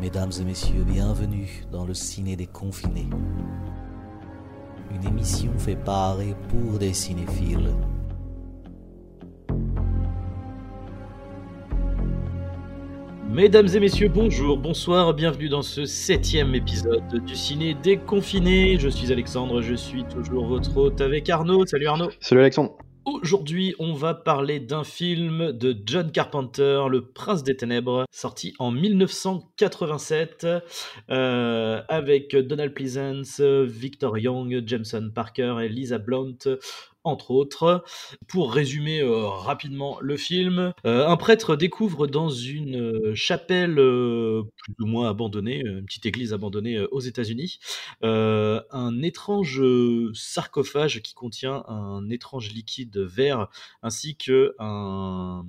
Mesdames et messieurs, bienvenue dans le ciné des confinés. Une émission fait par et pour des cinéphiles. Mesdames et messieurs, bonjour, bonsoir, bienvenue dans ce septième épisode du Ciné Déconfiné. Je suis Alexandre, je suis toujours votre hôte avec Arnaud. Salut Arnaud. Salut Alexandre. Aujourd'hui, on va parler d'un film de John Carpenter, Le Prince des Ténèbres, sorti en 1987, euh, avec Donald Pleasance, Victor Young, Jameson Parker et Lisa Blount entre autres. Pour résumer euh, rapidement le film, euh, un prêtre découvre dans une euh, chapelle plus ou moins abandonnée, une petite église abandonnée aux États-Unis, un étrange sarcophage qui contient un étrange liquide vert ainsi que un,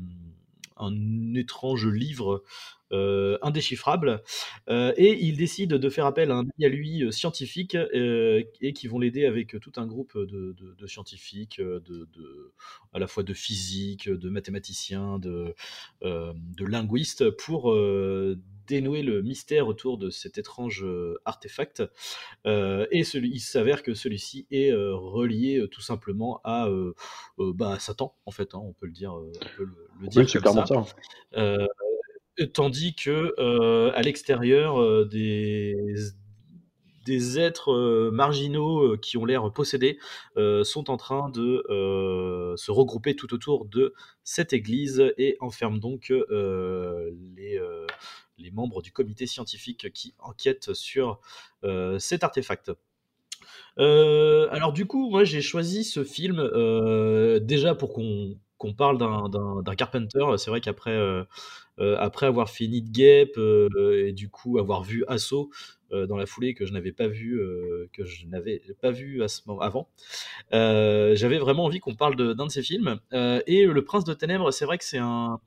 un étrange livre euh, indéchiffrable. Euh, et il décide de faire appel à un ami à lui euh, scientifique et qui vont l'aider avec tout un groupe de, scientifiques, de, à la fois de physique, de mathématiciens, de, de linguistes pour dénouer le mystère autour de cet étrange artefact. et il s'avère que celui-ci est relié tout simplement à, bah, Satan, en fait, hein, on peut le dire, on peut le, dire comme ça. Tandis que euh, à l'extérieur, euh, des, des êtres euh, marginaux qui ont l'air possédés sont en train de se regrouper tout autour de cette église et enferment donc les, les membres du comité scientifique qui enquêtent sur cet artefact. alors du coup, moi j'ai choisi ce film déjà pour qu'on qu'on parle d'un Carpenter. C'est vrai qu'après euh, après avoir fini de Gap euh, et du coup avoir vu euh, dans la foulée que je n'avais pas vu que je n'avais pas vu à ce moment avant. J'avais vraiment envie qu'on parle d'un de, ces films et Le Prince de Ténèbres. C'est vrai que c'est un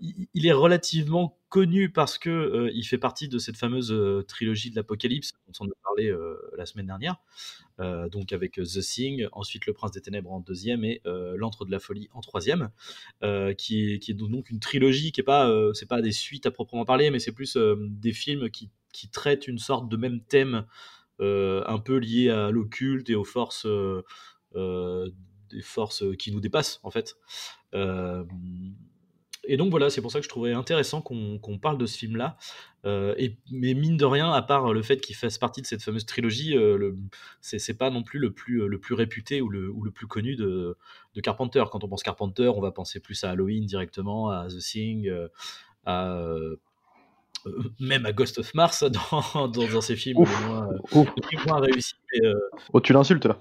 il, est relativement connu parce que il fait partie de cette fameuse trilogie de l'Apocalypse dont on a parlé la semaine dernière, donc avec The Thing, ensuite Le Prince des Ténèbres en deuxième et L'Antre de la Folie en troisième, qui est, donc une trilogie qui est pas c'est pas des suites à proprement parler, mais c'est plus des films qui, qui, traitent une sorte de même thème un peu lié à l'occulte et aux forces des forces qui nous dépassent en fait. Et donc voilà, c'est pour ça que je trouvais intéressant qu'on parle de ce film-là. Euh, et mais mine de rien, à part le fait qu'il fasse partie de cette fameuse trilogie, euh, c'est pas non plus le plus le plus réputé ou le, ou le plus connu de, de, Carpenter. Quand on pense Carpenter, on va penser plus à Halloween directement, à The Thing, euh, à euh, même à Ghost of Mars dans, dans, ces films moins, moins, réussis. oh, tu l'insultes là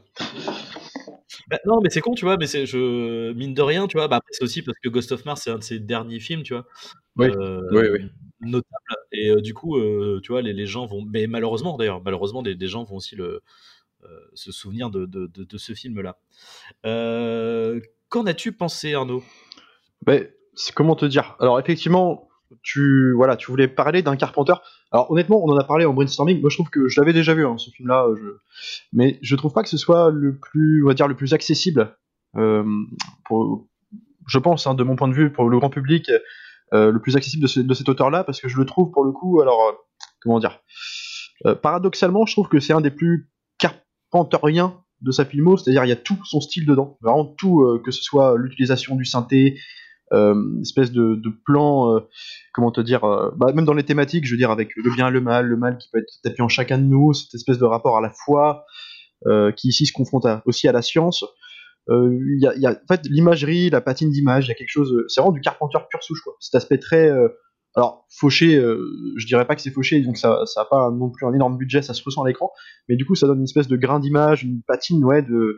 bah, non, mais c'est con, tu vois, mais c'est je mine de rien, tu vois. Bah, c'est aussi parce que Ghost of Mars, c'est un de ses derniers films, tu vois. Oui, euh, oui, oui. Notable. Et euh, du coup, euh, tu vois, les, les, gens vont. Mais malheureusement, d'ailleurs, malheureusement, des, des, gens vont aussi le, se souvenir de, de, de, ce film-là. Qu'en as-tu pensé, Arnaud? Ben, Comment te dire? Alors, effectivement, tu, voilà, tu voulais parler d'un Carpenter. Alors honnêtement, on en a parlé en brainstorming. Moi, je trouve que je l'avais déjà vu hein, ce film-là, je... mais je trouve pas que ce soit le plus, on va dire, le plus accessible. Euh. Je pense, hein, de mon point de vue, pour le grand public, euh, le plus accessible de, cet auteur-là, parce que je le trouve pour le coup, alors euh, comment dire, euh, paradoxalement, je trouve que c'est un des plus carpenteriens de sa filmo, c'est-à-dire il y a tout son style dedans, vraiment tout, euh, que ce soit l'utilisation du synthé, euh, espèce de, plan, euh, comment te dire, euh, bah, même dans les thématiques, je veux dire, avec le bien, le mal, le mal qui peut être tapé en chacun de nous, cette espèce de rapport à la foi, qui ici se confronte aussi à la science. Il y, a, en fait l'imagerie, la patine d'image, il y a quelque chose, c'est vraiment du Carpenter pur souche. Cet aspect très, alors fauché, je dirais pas que c'est fauché, donc ça, ça a pas non plus un énorme budget, ça se ressent à l'écran, mais du coup ça donne une espèce de grain d'image, une patine, ouais, de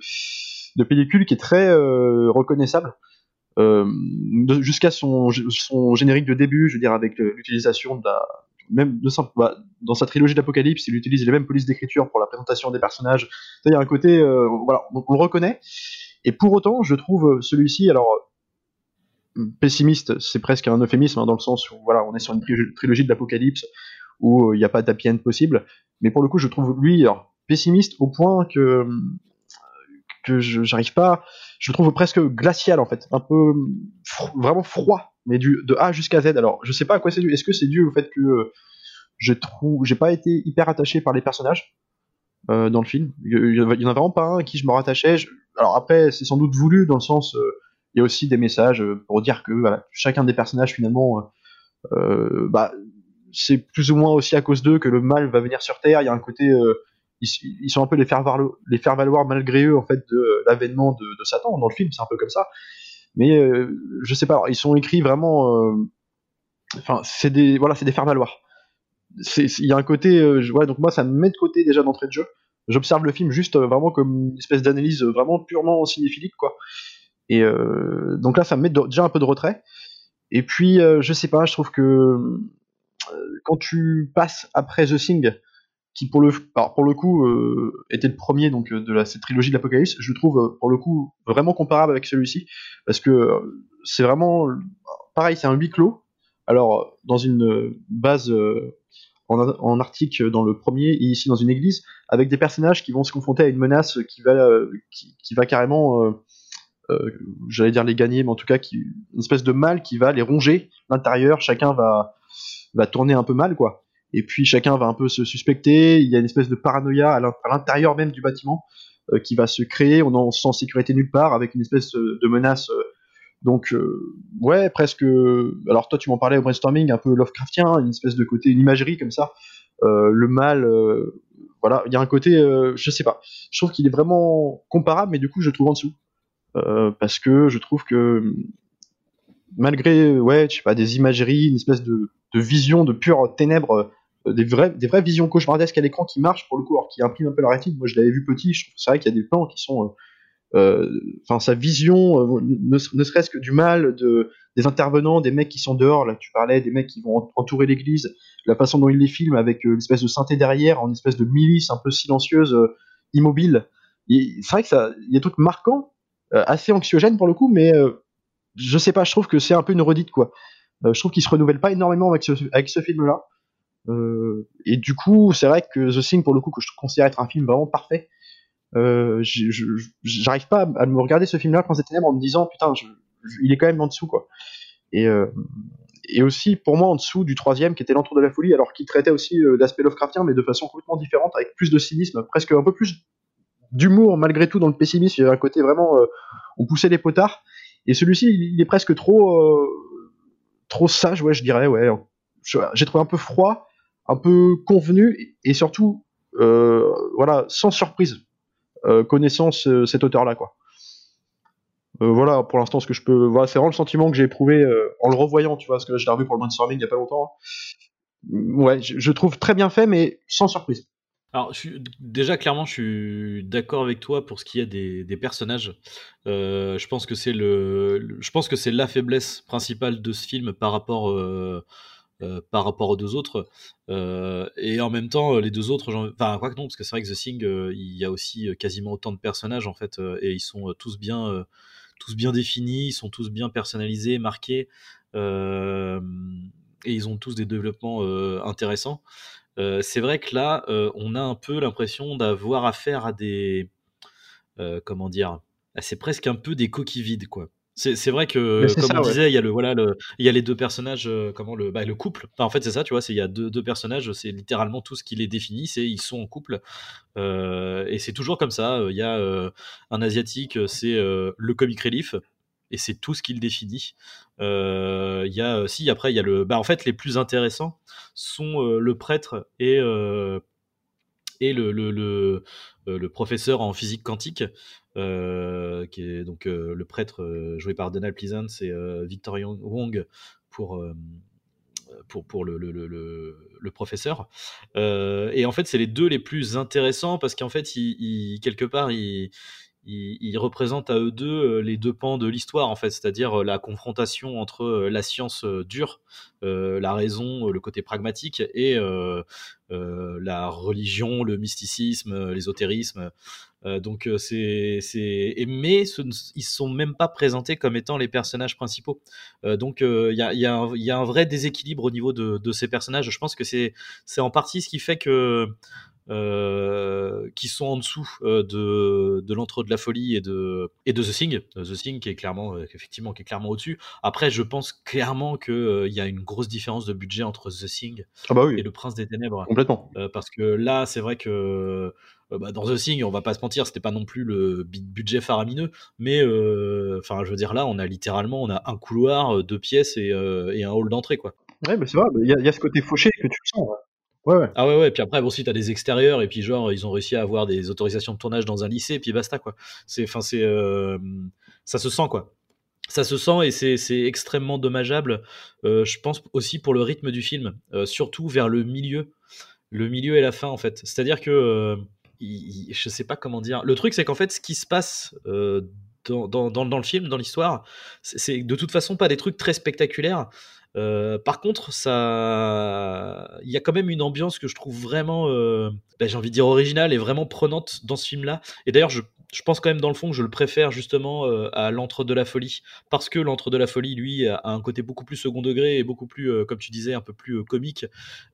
pellicule qui est très reconnaissable. Euh, jusqu'à son, son générique de début, je veux dire, avec l'utilisation de la, même de bah, dans sa trilogie d'Apocalypse, il utilise les mêmes polices d'écriture pour la présentation des personnages. Il y a un côté, euh, voilà, on, le reconnaît. Et pour autant, je trouve celui-ci, alors pessimiste, c'est presque un euphémisme hein, dans le sens où voilà, on est sur une trilogie de l'Apocalypse où il n'y a pas d'happy possible. Mais pour le coup, je trouve lui alors, pessimiste au point que que j'arrive pas je le trouve presque glacial en fait, un peu vraiment froid, mais du, de A jusqu'à Z. Alors, je sais pas à quoi c'est dû. Est-ce que c'est dû au fait que je trouve, j'ai pas été hyper attaché par les personnages euh, dans le film? Il y, en a vraiment pas un à qui je me rattachais. Alors après, c'est sans doute voulu dans le sens, euh, il y a aussi des messages pour dire que chacun des personnages finalement, euh, bah, c'est plus ou moins aussi à cause d'eux que le mal va venir sur Terre. Il y a un côté, ils, sont un peu les faire, valoir, les faire valoir malgré eux en fait de l'avènement de, Satan dans le film. C'est un peu comme ça. Mais je sais pas, ils sont écrits vraiment. Enfin, c'est des voilà, c'est des faire valoir il y a un côté, euh, je, donc moi ça me met de côté déjà d'entrée de jeu. J'observe le film juste euh, vraiment comme une espèce d'analyse euh, vraiment purement cinéphilique quoi. Et donc là ça me met déjà un peu de retrait. Et puis je sais pas, je trouve que quand tu passes après The Thing, qui pour le, pour le coup était le premier donc de la, cette trilogie de l'Apocalypse, je le trouve pour le coup vraiment comparable avec celui-ci parce que c'est vraiment pareil, c'est un huis clos. Alors dans une base en, Arctique dans le premier et ici dans une église, avec des personnages qui vont se confronter à une menace qui va, euh, qui, va carrément, euh, euh, j'allais dire les gagner, mais en tout cas qui, une espèce de mal qui va les ronger l'intérieur. Chacun va, va tourner un peu mal, quoi. Et puis chacun va un peu se suspecter. Il y a une espèce de paranoïa à l'intérieur même du bâtiment qui va se créer. On en sent sécurité nulle part avec une espèce de menace donc euh, ouais, presque. Alors toi, tu m'en parlais au brainstorming, un peu Lovecraftien, une espèce de côté, une imagerie comme ça. Euh, le mal, euh, voilà, il y a un côté, je sais pas. Je trouve qu'il est vraiment comparable, mais du coup, je trouve en dessous parce que je trouve que malgré, ouais, je sais pas, des imageries, une espèce de, de vision de pure ténèbres des vraies, des vraies visions cauchemardesques à l'écran qui marchent pour le coup, alors qui impriment un peu la rétine. Moi, je l'avais vu petit, je trouve c'est vrai qu'il y a des plans qui sont euh, enfin sa vision, euh, ne, serait-ce que du mal de, des intervenants, des mecs qui sont dehors, là tu parlais des mecs qui vont entourer l'église, la façon dont il les filme avec euh, l'espèce de synthé derrière, en espèce de milice un peu silencieuse, immobile. C'est vrai que ça, il y a des trucs marquants, assez anxiogènes pour le coup, mais je sais pas, je trouve que c'est un peu une redite quoi. je trouve qu'il se renouvelle pas énormément avec ce, avec ce film-là. Et du coup, c'est vrai que The Thing, pour le coup, que je considère être un film vraiment parfait, euh, j'arrive pas à me regarder ce film-là, Prince des Ténèbres, en me disant putain, il est quand même en dessous quoi. Et, euh, et aussi pour moi en dessous du troisième qui était l'entour de la folie, alors qu'il traitait aussi euh, d'aspect Lovecraftien, mais de façon complètement différente, avec plus de cynisme, presque un peu plus d'humour malgré tout dans le pessimisme. Il y avait un côté vraiment, on poussait les potards. Et celui-ci, il est presque trop, trop sage, ouais, je dirais, ouais. J'ai trouvé un peu froid, un peu convenu, et surtout, voilà, sans surprise euh, connaissant cet auteur-là, quoi. Euh, voilà, pour l'instant, ce que je peux. Voilà, c'est vraiment le sentiment que j'ai éprouvé euh, en le revoyant, tu vois, parce que je l'ai revu pour le brainstorming il y a pas longtemps. Ouais, je, trouve très bien fait, mais sans surprise. Alors, je déjà, clairement, je suis d'accord avec toi pour ce qui est des, des personnages. je pense que c'est le, je pense que c'est la faiblesse principale de ce film par rapport euh, par rapport aux deux autres. Euh, et en même temps, les deux autres, enfin, quoi que non, parce que c'est vrai que The Thing, euh, il y a aussi quasiment autant de personnages en fait, et ils sont tous bien, tous bien définis, ils sont tous bien personnalisés, marqués, et ils ont tous des développements intéressants. c'est vrai que là, on a un peu l'impression d'avoir affaire à des, comment dire, c'est presque un peu des coquilles vides, quoi. C'est vrai que, comme on disait, il y a le voilà, le, il y a les deux personnages, euh, comment le, bah, le couple. en fait, c'est ça, tu vois, il y a deux, deux personnages, c'est littéralement tout ce qui les définit, c'est ils sont en couple, euh, et c'est toujours comme ça. Il y a euh, un asiatique, c'est le comic relief, et c'est tout ce qui le définit. Il y a, si après, il y a le, bah, en fait, les plus intéressants sont le prêtre et et le, le, le, le, professeur en physique quantique, euh, qui est donc euh, le prêtre euh, joué par Donald Pleasance et Victor Wong pour pour, pour le, le, le, professeur. Euh, et en fait, c'est les deux les plus intéressants parce qu'en fait, il, quelque part, ils, représentent à eux deux les deux pans de l'histoire, en fait, c'est-à-dire la confrontation entre la science dure, la raison, le côté pragmatique, et la religion, le mysticisme, l'ésotérisme. Euh, donc euh, c'est mais ils sont même pas présentés comme étant les personnages principaux. Euh, donc il y a y, y a un vrai déséquilibre au niveau de, de ces personnages. Je pense que c'est en partie ce qui fait que euh, qui sont en dessous euh, de, de l'entre de la folie et de, et de The Thing. The Thing qui est clairement, euh, effectivement, qui est clairement au-dessus. Après, je pense clairement qu'il il y a une grosse différence de budget entre The Thing Ah bah oui, et Le Prince des Ténèbres. complètement. Euh, parce que là, c'est vrai que bah, dans The Thing, on va pas se mentir, c'était pas non plus le budget faramineux, mais enfin, je veux dire là, on a littéralement, on a un couloir, deux pièces et, et un hall d'entrée, quoi. Ouais, mais c'est vrai, il y, y, a ce côté fauché que tu le sens. Ouais, ouais. Ah ouais, ouais, puis après, bon, si t'as des extérieurs, et puis genre, ils ont réussi à avoir des autorisations de tournage dans un lycée, et puis basta, quoi. C'est, enfin, c'est, euh, ça se sent, quoi. Ça se sent, et c'est extrêmement dommageable, euh, je pense aussi pour le rythme du film, euh, surtout vers le milieu, le milieu et la fin, en fait. C'est-à-dire que, je sais pas comment dire. Le truc, c'est qu'en fait, ce qui se passe dans, dans, dans, le film, dans l'histoire, c'est de toute façon pas des trucs très spectaculaires. Euh, par contre, ça, il y a quand même une ambiance que je trouve vraiment, euh, ben, j'ai envie de dire originale et vraiment prenante dans ce film-là. Et d'ailleurs, je, pense quand même dans le fond que je le préfère justement euh, à l'entre de la folie, parce que l'entre de la folie, lui, a un côté beaucoup plus second degré et beaucoup plus, comme tu disais, un peu plus comique,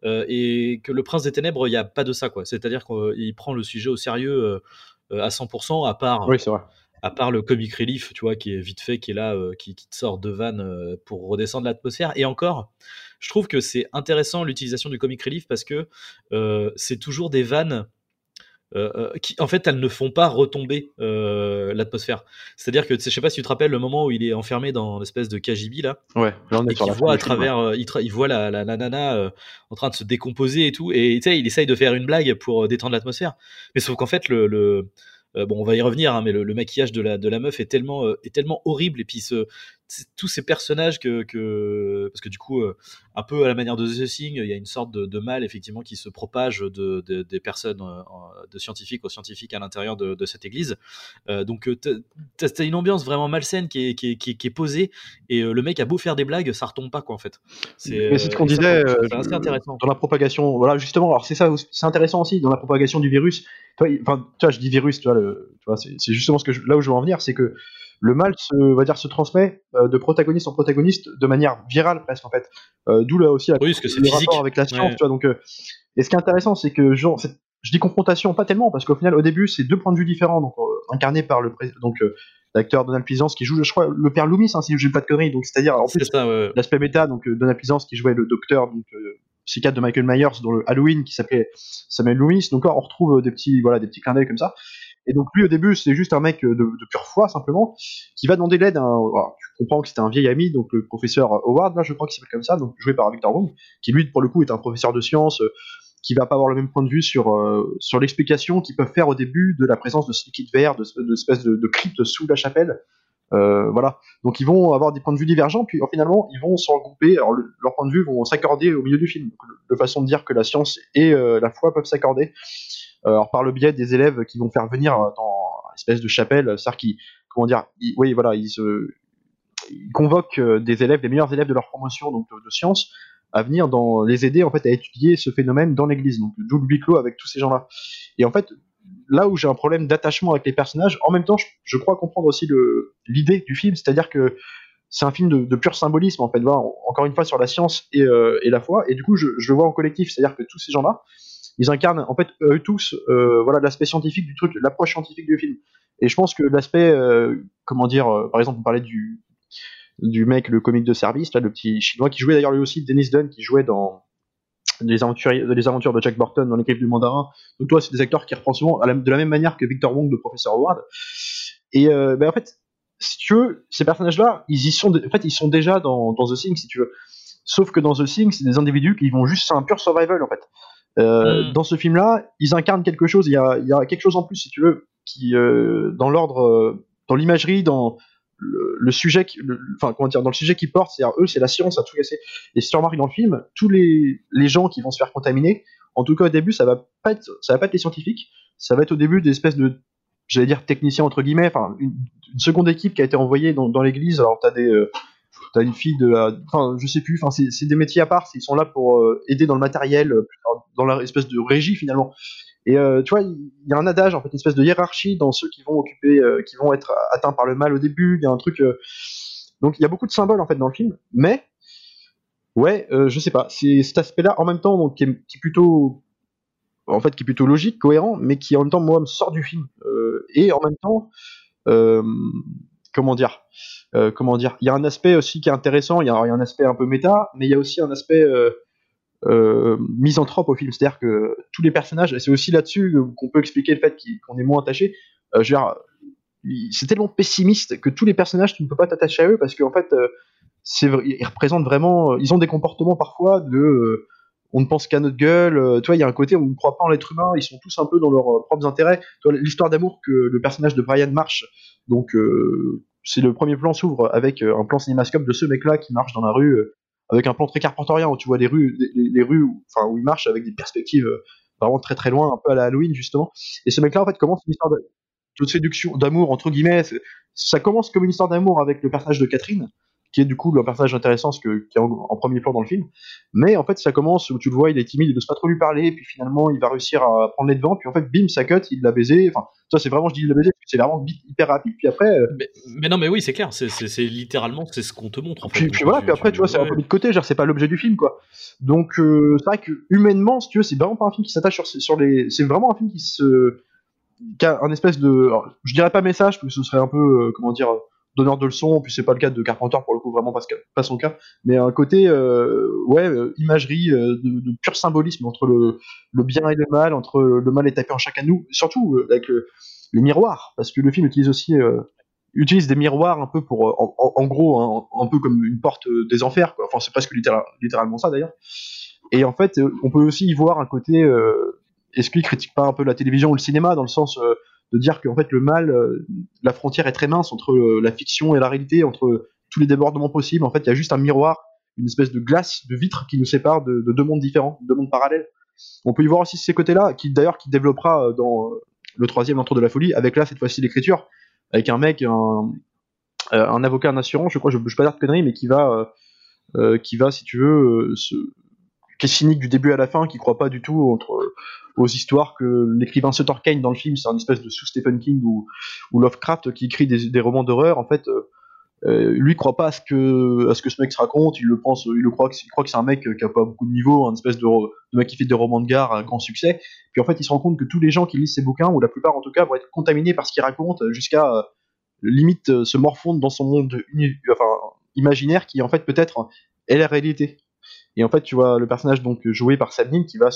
et que le Prince des Ténèbres, il n'y a pas de ça, quoi. C'est-à-dire qu'il prend le sujet au sérieux à 100%, à part. Oui, c'est vrai à part le comic relief, tu vois, qui est vite fait, qui est là, euh, qui, qui, te sort de vannes euh, pour redescendre l'atmosphère. Et encore, je trouve que c'est intéressant l'utilisation du comic relief parce que euh, c'est toujours des vannes qui, en fait, elles ne font pas retomber l'atmosphère. C'est-à-dire que, je sais pas si tu te rappelles le moment où il est enfermé dans l'espèce de KGB là, ouais, là on est et qu'il voit à travers, ouais. il, il, voit la, la, la nana en train de se décomposer et tout, et tu sais, il essaye de faire une blague pour détendre l'atmosphère. Mais sauf qu'en fait, le, le bon, on va y revenir, hein, mais le, le, maquillage de la, de la meuf est tellement, euh, est tellement horrible. Et puis, ce, tous ces personnages que, que, Parce que du coup, euh, un peu à la manière de The Thing, il y a une sorte de, de mal, effectivement, qui se propage de, de des personnes, de scientifiques aux scientifiques à l'intérieur de, de, cette église. donc, t'as as une ambiance vraiment malsaine qui est, qui est, qui est, qui est posée. Et le mec a beau faire des blagues, ça retombe pas, quoi, en fait. C'est ce qu'on disait assez intéressant. dans la propagation. Voilà, justement, alors c'est ça, c'est intéressant aussi, dans la propagation du virus. Toi, enfin, tu vois, je dis virus, tu vois, le, tu vois c'est justement ce que je, là où je veux en venir, c'est que le mal se, on va dire, se transmet euh, de protagoniste en protagoniste de manière virale presque en fait. Euh, D'où là aussi la, oui, le physique. rapport avec la science, ouais. tu vois. Donc, euh, et ce qui est intéressant, c'est que genre, je dis confrontation, pas tellement, parce qu'au final, au début, c'est deux points de vue différents, donc incarnés par le donc l'acteur Donald Pleasance qui joue, je crois, le père Loomis, hein, si je dis pas de conneries. Donc c'est-à-dire en plus ouais. l'aspect méta, donc Donald Pleasance qui jouait le docteur, donc psychiatre de Michael Myers dans le Halloween qui s'appelait Samuel Loomis. Donc là, on retrouve des petits, voilà, des petits clins d'œil comme ça. Et donc lui, au début, c'est juste un mec de, de, pure foi simplement qui va demander l'aide. Tu comprends que c'était un vieil ami, donc le professeur Howard, là, je crois qu'il s'appelle comme ça, donc joué par Victor Wong, qui lui, pour le coup, est un professeur de sciences. Euh, qui va pas avoir le même point de vue sur euh, sur l'explication qu'ils peuvent faire au début de la présence de ce liquide vert, de, de espèce de, crypte sous la chapelle, euh, voilà. Donc ils vont avoir des points de vue divergents, puis finalement ils vont se regrouper. Alors le, leurs points de vue vont s'accorder au milieu du film. De façon de dire que la science et euh, la foi peuvent s'accorder. Euh, alors par le biais des élèves qui vont faire venir dans une espèce de chapelle, c'est-à-dire qui, comment dire, ils, oui voilà, ils, convoquent des élèves, les meilleurs élèves de leur promotion donc de, de sciences, à venir dans les aider en fait à étudier ce phénomène dans l'église. Donc double huis clos avec tous ces gens-là. Et en fait, là où j'ai un problème d'attachement avec les personnages, en même temps, je, crois comprendre aussi l'idée du film, c'est-à-dire que c'est un film de, pur symbolisme, en fait, voilà, encore une fois sur la science et, euh, et la foi, et du coup, je, je, le vois en collectif, c'est-à-dire que tous ces gens-là, ils incarnent, en fait, eux tous, euh, voilà, l'aspect scientifique du truc, l'approche scientifique du film. Et je pense que l'aspect, euh, comment dire, par exemple, on parlait du, du mec, le comique de service, là, le petit chinois, qui jouait d'ailleurs lui aussi, Dennis Dunn, qui jouait dans les aventures, les aventures de Jack Burton dans l'équipe du mandarin. Donc toi, c'est des acteurs qui reprennent souvent de la même manière que Victor Wong, le professeur Howard. Et euh, ben en fait, si tu veux, ces personnages-là, ils y sont, en fait, ils sont déjà dans, dans The Thing, si tu veux. Sauf que dans The Thing, c'est des individus qui vont juste, c'est un pur survival en fait. Euh, mm. Dans ce film-là, ils incarnent quelque chose. Il y a, il y a quelque chose en plus, si tu veux, qui euh, dans l'ordre, dans l'imagerie, dans le, le, sujet, qui, le, enfin comment dire, dans le sujet qu'ils portent, c'est eux, c'est la science à tout casser. Et si tu remarques dans le film, tous les, les gens qui vont se faire contaminer, en tout cas au début, ça va pas être, ça va pas être les scientifiques, ça va être au début des espèces de, j'allais dire techniciens entre guillemets, enfin une, une, seconde équipe qui a été envoyée dans, dans l'église. Alors t'as des, euh, t'as une fille de, la, enfin je sais plus, enfin c'est des métiers à part, ils sont là pour euh, aider dans le matériel, dans leur espèce de régie finalement. Et euh, tu vois, il y a un adage, en fait, une espèce de hiérarchie dans ceux qui vont occuper, euh, qui vont être atteints par le mal au début. Il y a un truc. Euh... Donc il y a beaucoup de symboles en fait dans le film, mais ouais, euh, je sais pas. C'est cet aspect-là en même temps qui est, plutôt en fait qui est plutôt logique, cohérent, mais qui en même temps moi me sort du film. Euh, et en même temps, euh, comment dire, euh, comment dire, il y a un aspect aussi qui est intéressant. Il y, a un aspect un peu méta, mais il y a aussi un aspect misanthrope au film, c'est-à-dire que tous les personnages, et c'est aussi là-dessus qu'on peut expliquer le fait qu'on est moins attaché. c'est tellement pessimiste que tous les personnages, tu ne peux pas t'attacher à eux parce qu'en fait, c'est, ils représentent vraiment, ils ont des comportements parfois de on ne pense qu'à notre gueule. Euh, il y a un côté où on ne croit pas en l'être humain. Ils sont tous un peu dans leurs euh, propres intérêts. L'histoire d'amour que le personnage de Brian marche, donc euh, c'est le premier plan s'ouvre avec un plan cinémascope de ce mec-là qui marche dans la rue avec un plan très carpentorien où tu vois les rues, les, rues, où il marche avec des perspectives vraiment très très loin, un peu à la Halloween justement. Et ce mec-là en fait commence une histoire de, de séduction, d'amour entre guillemets. Ça commence comme une histoire d'amour avec le personnage de Catherine qui est du coup le personnage intéressant, ce que, qui est en, premier plan dans le film. Mais en fait, ça commence où tu le vois, il est timide, il n'ose pas trop lui parler, puis finalement, il va réussir à prendre les devants, puis en fait, bim, ça cut, il l'a baisé. Enfin, ça, c'est vraiment, je dis il l'a baisé, c'est vraiment hyper rapide, puis après. Euh, mais, non, mais oui, c'est clair, c'est littéralement, c'est ce qu'on te montre. En fait, puis, voilà, puis après, tu, vois, c'est un peu mis de côté, genre, c'est pas l'objet du film, quoi. Donc, euh, c'est vrai que humainement, si tu veux, c'est vraiment pas un film qui s'attache sur, sur les. C'est vraiment un film qui se. qui a un espèce de. je dirais pas message, parce que ce serait un peu, euh, comment dire donneur de leçons, puis c'est pas le cas de Carpenter pour le coup, vraiment que pas son cas, mais un côté euh, ouais euh, imagerie euh, de, pur symbolisme entre le, le, bien et le mal, entre le mal et tapé en chacun de nous, surtout avec le, miroir, parce que le film utilise aussi utilise des miroirs un peu pour en, gros hein, un peu comme une porte des enfers, enfin c'est presque littéralement ça d'ailleurs. Et en fait, on peut aussi y voir un côté est-ce qu'il critique pas un peu la télévision ou le cinéma dans le sens de dire qu'en fait le mal, euh, la frontière est très mince entre euh, la fiction et la réalité, entre tous les débordements possibles. En fait, il y a juste un miroir, une espèce de glace, de vitre qui nous sépare de, deux mondes différents, deux mondes parallèles. On peut y voir aussi ces côtés-là, qui d'ailleurs qui développera euh, dans le troisième Entre de la folie, avec là cette fois-ci l'écriture, avec un mec, un, avocat, un assurant, je crois, je ne pas dire de conneries, mais qui va, qui va, si tu veux, se, qui est cynique du début à la fin, qui croit pas du tout entre aux histoires que l'écrivain Sutter Kane dans le film, c'est un espèce de sous Stephen King ou, ou Lovecraft qui écrit des, romans d'horreur. En fait, euh, euh lui croit pas à ce que à ce que ce mec se raconte. Il le pense, il le croit il croit que c'est un mec qui a pas beaucoup de niveau, un espèce de, de mec qui fait des romans de gare à grand succès. Puis en fait, il se rend compte que tous les gens qui lisent ses bouquins, ou la plupart en tout cas, vont être contaminés par ce qu'il raconte jusqu'à euh, limite se morfondre dans son monde imaginaire qui en fait peut-être est la réalité. Et en fait, tu vois le personnage donc joué par Sam qui va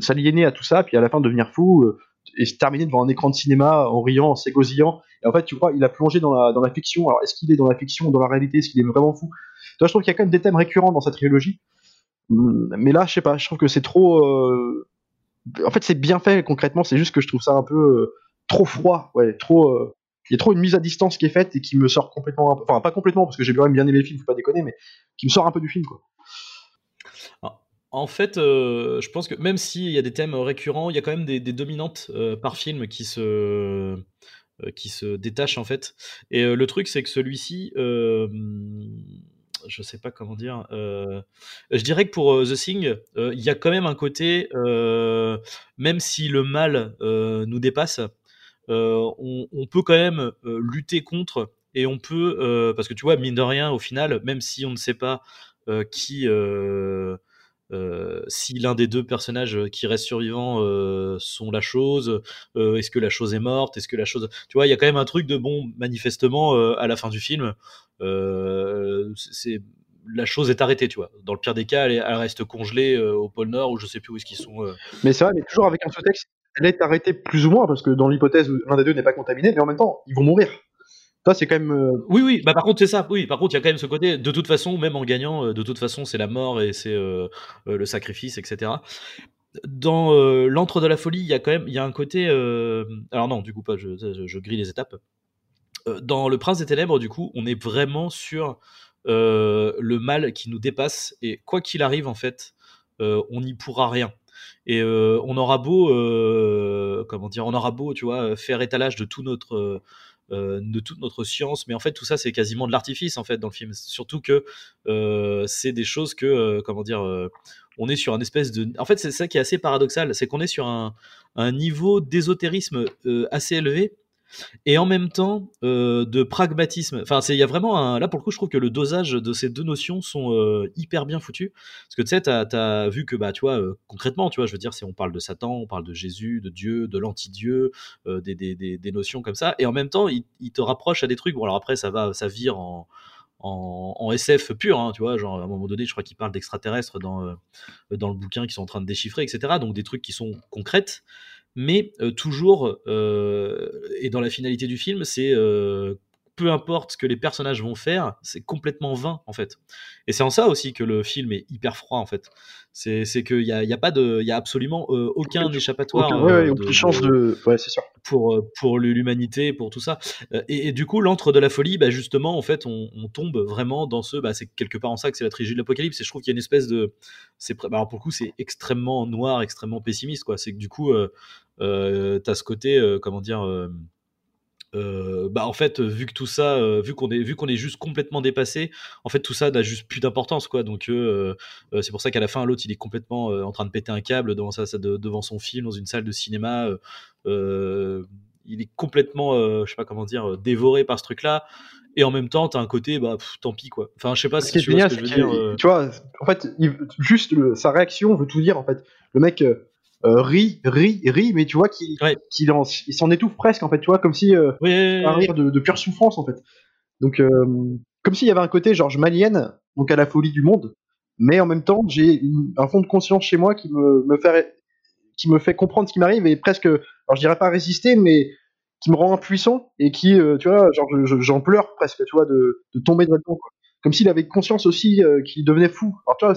s'aliéner à tout ça, puis à la fin devenir fou euh, et se terminer devant un écran de cinéma en riant, en s'égosillant. Et en fait, tu vois, il a plongé dans la, fiction. Alors, est-ce qu'il est dans la fiction, dans la réalité? Est-ce qu'il est vraiment fou? Toi, je trouve qu'il y a quand même des thèmes récurrents dans cette trilogie. Hum, mais là, je sais pas, je trouve que c'est trop. Euh, en fait, c'est bien fait concrètement, c'est juste que je trouve ça un peu euh, trop froid, ouais. Il y a trop une mise à distance qui est faite et qui me sort complètement. Enfin, pas complètement, parce que j'ai bien aimé le film, faut pas déconner, mais qui me sort un peu du film, quoi. En fait, euh, je pense que même s'il y a des thèmes récurrents, il y a quand même des, dominantes euh, par film qui se, euh, qui se détachent en fait. Et le truc, c'est que celui-ci, je sais pas comment dire, je dirais que pour The Thing, il y a quand même un côté, même si le mal nous dépasse, on, on, peut quand même lutter contre et on peut, parce que tu vois, mine de rien, au final, même si on ne sait pas qui euh, si l'un des deux personnages euh, qui restent survivants euh, sont la chose, est-ce que la chose est morte, est-ce que la chose, tu vois, il y a quand même un truc de bon, manifestement à la fin du film, c'est la chose est arrêtée, tu vois. Dans le pire des cas, elle, reste congelée au pôle Nord ou je sais plus où est-ce qu'ils sont. Mais c'est vrai, mais toujours avec un sous-texte, elle est arrêtée plus ou moins parce que dans l'hypothèse où l'un des deux n'est pas contaminé, mais en même temps, ils vont mourir c'est quand même. Euh, oui, oui. Bah, par contre, c'est ça. Oui, par contre, il y a quand même ce côté. De toute façon, même en gagnant, euh, de toute façon, c'est la mort et c'est euh, le sacrifice, etc. Dans l'antre de la folie, il y a quand même, il y a un côté. Alors non, du coup pas. Je, je, grille les étapes. Dans le Prince des Ténèbres, du coup, on est vraiment sur le mal qui nous dépasse et quoi qu'il arrive, en fait, on n'y pourra rien. Et on aura beau, comment dire, on aura beau, tu vois, faire étalage de tout notre euh, de toute notre science. Mais en fait, tout ça, c'est quasiment de l'artifice en fait dans le film. Surtout que euh, c'est des choses que, euh, comment dire, on est sur un espèce de. En fait, c'est ça qui est assez paradoxal, c'est qu'on est sur un, niveau d'ésotérisme assez élevé. Et en même temps euh, de pragmatisme. Enfin, il y a vraiment un. Là, pour le coup, je trouve que le dosage de ces deux notions sont euh, hyper bien foutus. Parce que tu sais, tu as, vu que, bah, tu euh, concrètement, tu vois, je veux dire, si on parle de Satan, on parle de Jésus, de Dieu, de l'anti-Dieu, des, des, des, notions comme ça. Et en même temps, il, te rapproche à des trucs. Bon, alors après, ça va, ça vire en. En, SF pur, hein, tu vois, genre à un moment donné, je crois qu'il parle d'extraterrestres dans, dans le bouquin qui sont en train de déchiffrer, etc. Donc des trucs qui sont concrètes, mais euh, toujours, euh, et dans la finalité du film, c'est euh, peu importe ce que les personnages vont faire, c'est complètement vain en fait. Et c'est en ça aussi que le film est hyper froid en fait. C'est, qu'il n'y a, y a, pas de, y a absolument aucun échappatoire. aucune chance de. Ouais, c'est sûr. Pour, pour l'humanité, pour tout ça. Et, du coup, l'antre de la folie, bah, justement, en fait, on, tombe vraiment dans ce. Bah, c'est quelque part en ça que c'est la trilogie de l'Apocalypse. Et je trouve qu'il y a une espèce de. C'est, bah, alors pour le coup, c'est extrêmement noir, extrêmement pessimiste. quoi. C'est que du coup, euh, tu as ce côté, euh, comment dire, euh, bah en fait vu que tout ça vu qu'on est vu qu'on est juste complètement dépassé en fait tout ça n'a juste plus d'importance quoi. Donc c'est pour ça qu'à la fin l'autre il est complètement en train de péter un câble devant ça, devant son film dans une salle de cinéma il est complètement je sais pas comment dire dévoré par ce truc là et en même temps t'as un côté bah tant pis quoi. Enfin je sais pas si tu vois ce que je veux dire tu vois en fait juste sa réaction veut tout dire en fait. Le mec euh, rit, rit, rit, mais tu vois qu'il il s'en étouffe presque en fait, tu vois, comme si euh, un rire de, pure souffrance en fait. Donc euh, comme s'il y avait un côté genre je m'aliène donc à la folie du monde, mais en même temps j'ai un fond de conscience chez moi qui me, me fait qui me fait comprendre ce qui m'arrive et presque, alors je dirais pas résister, mais qui me rend impuissant et qui, tu vois, genre j'en pleure presque, tu vois, de, de tomber dedans, quoi. Comme s'il avait conscience aussi qu'il devenait fou. Alors tu vois,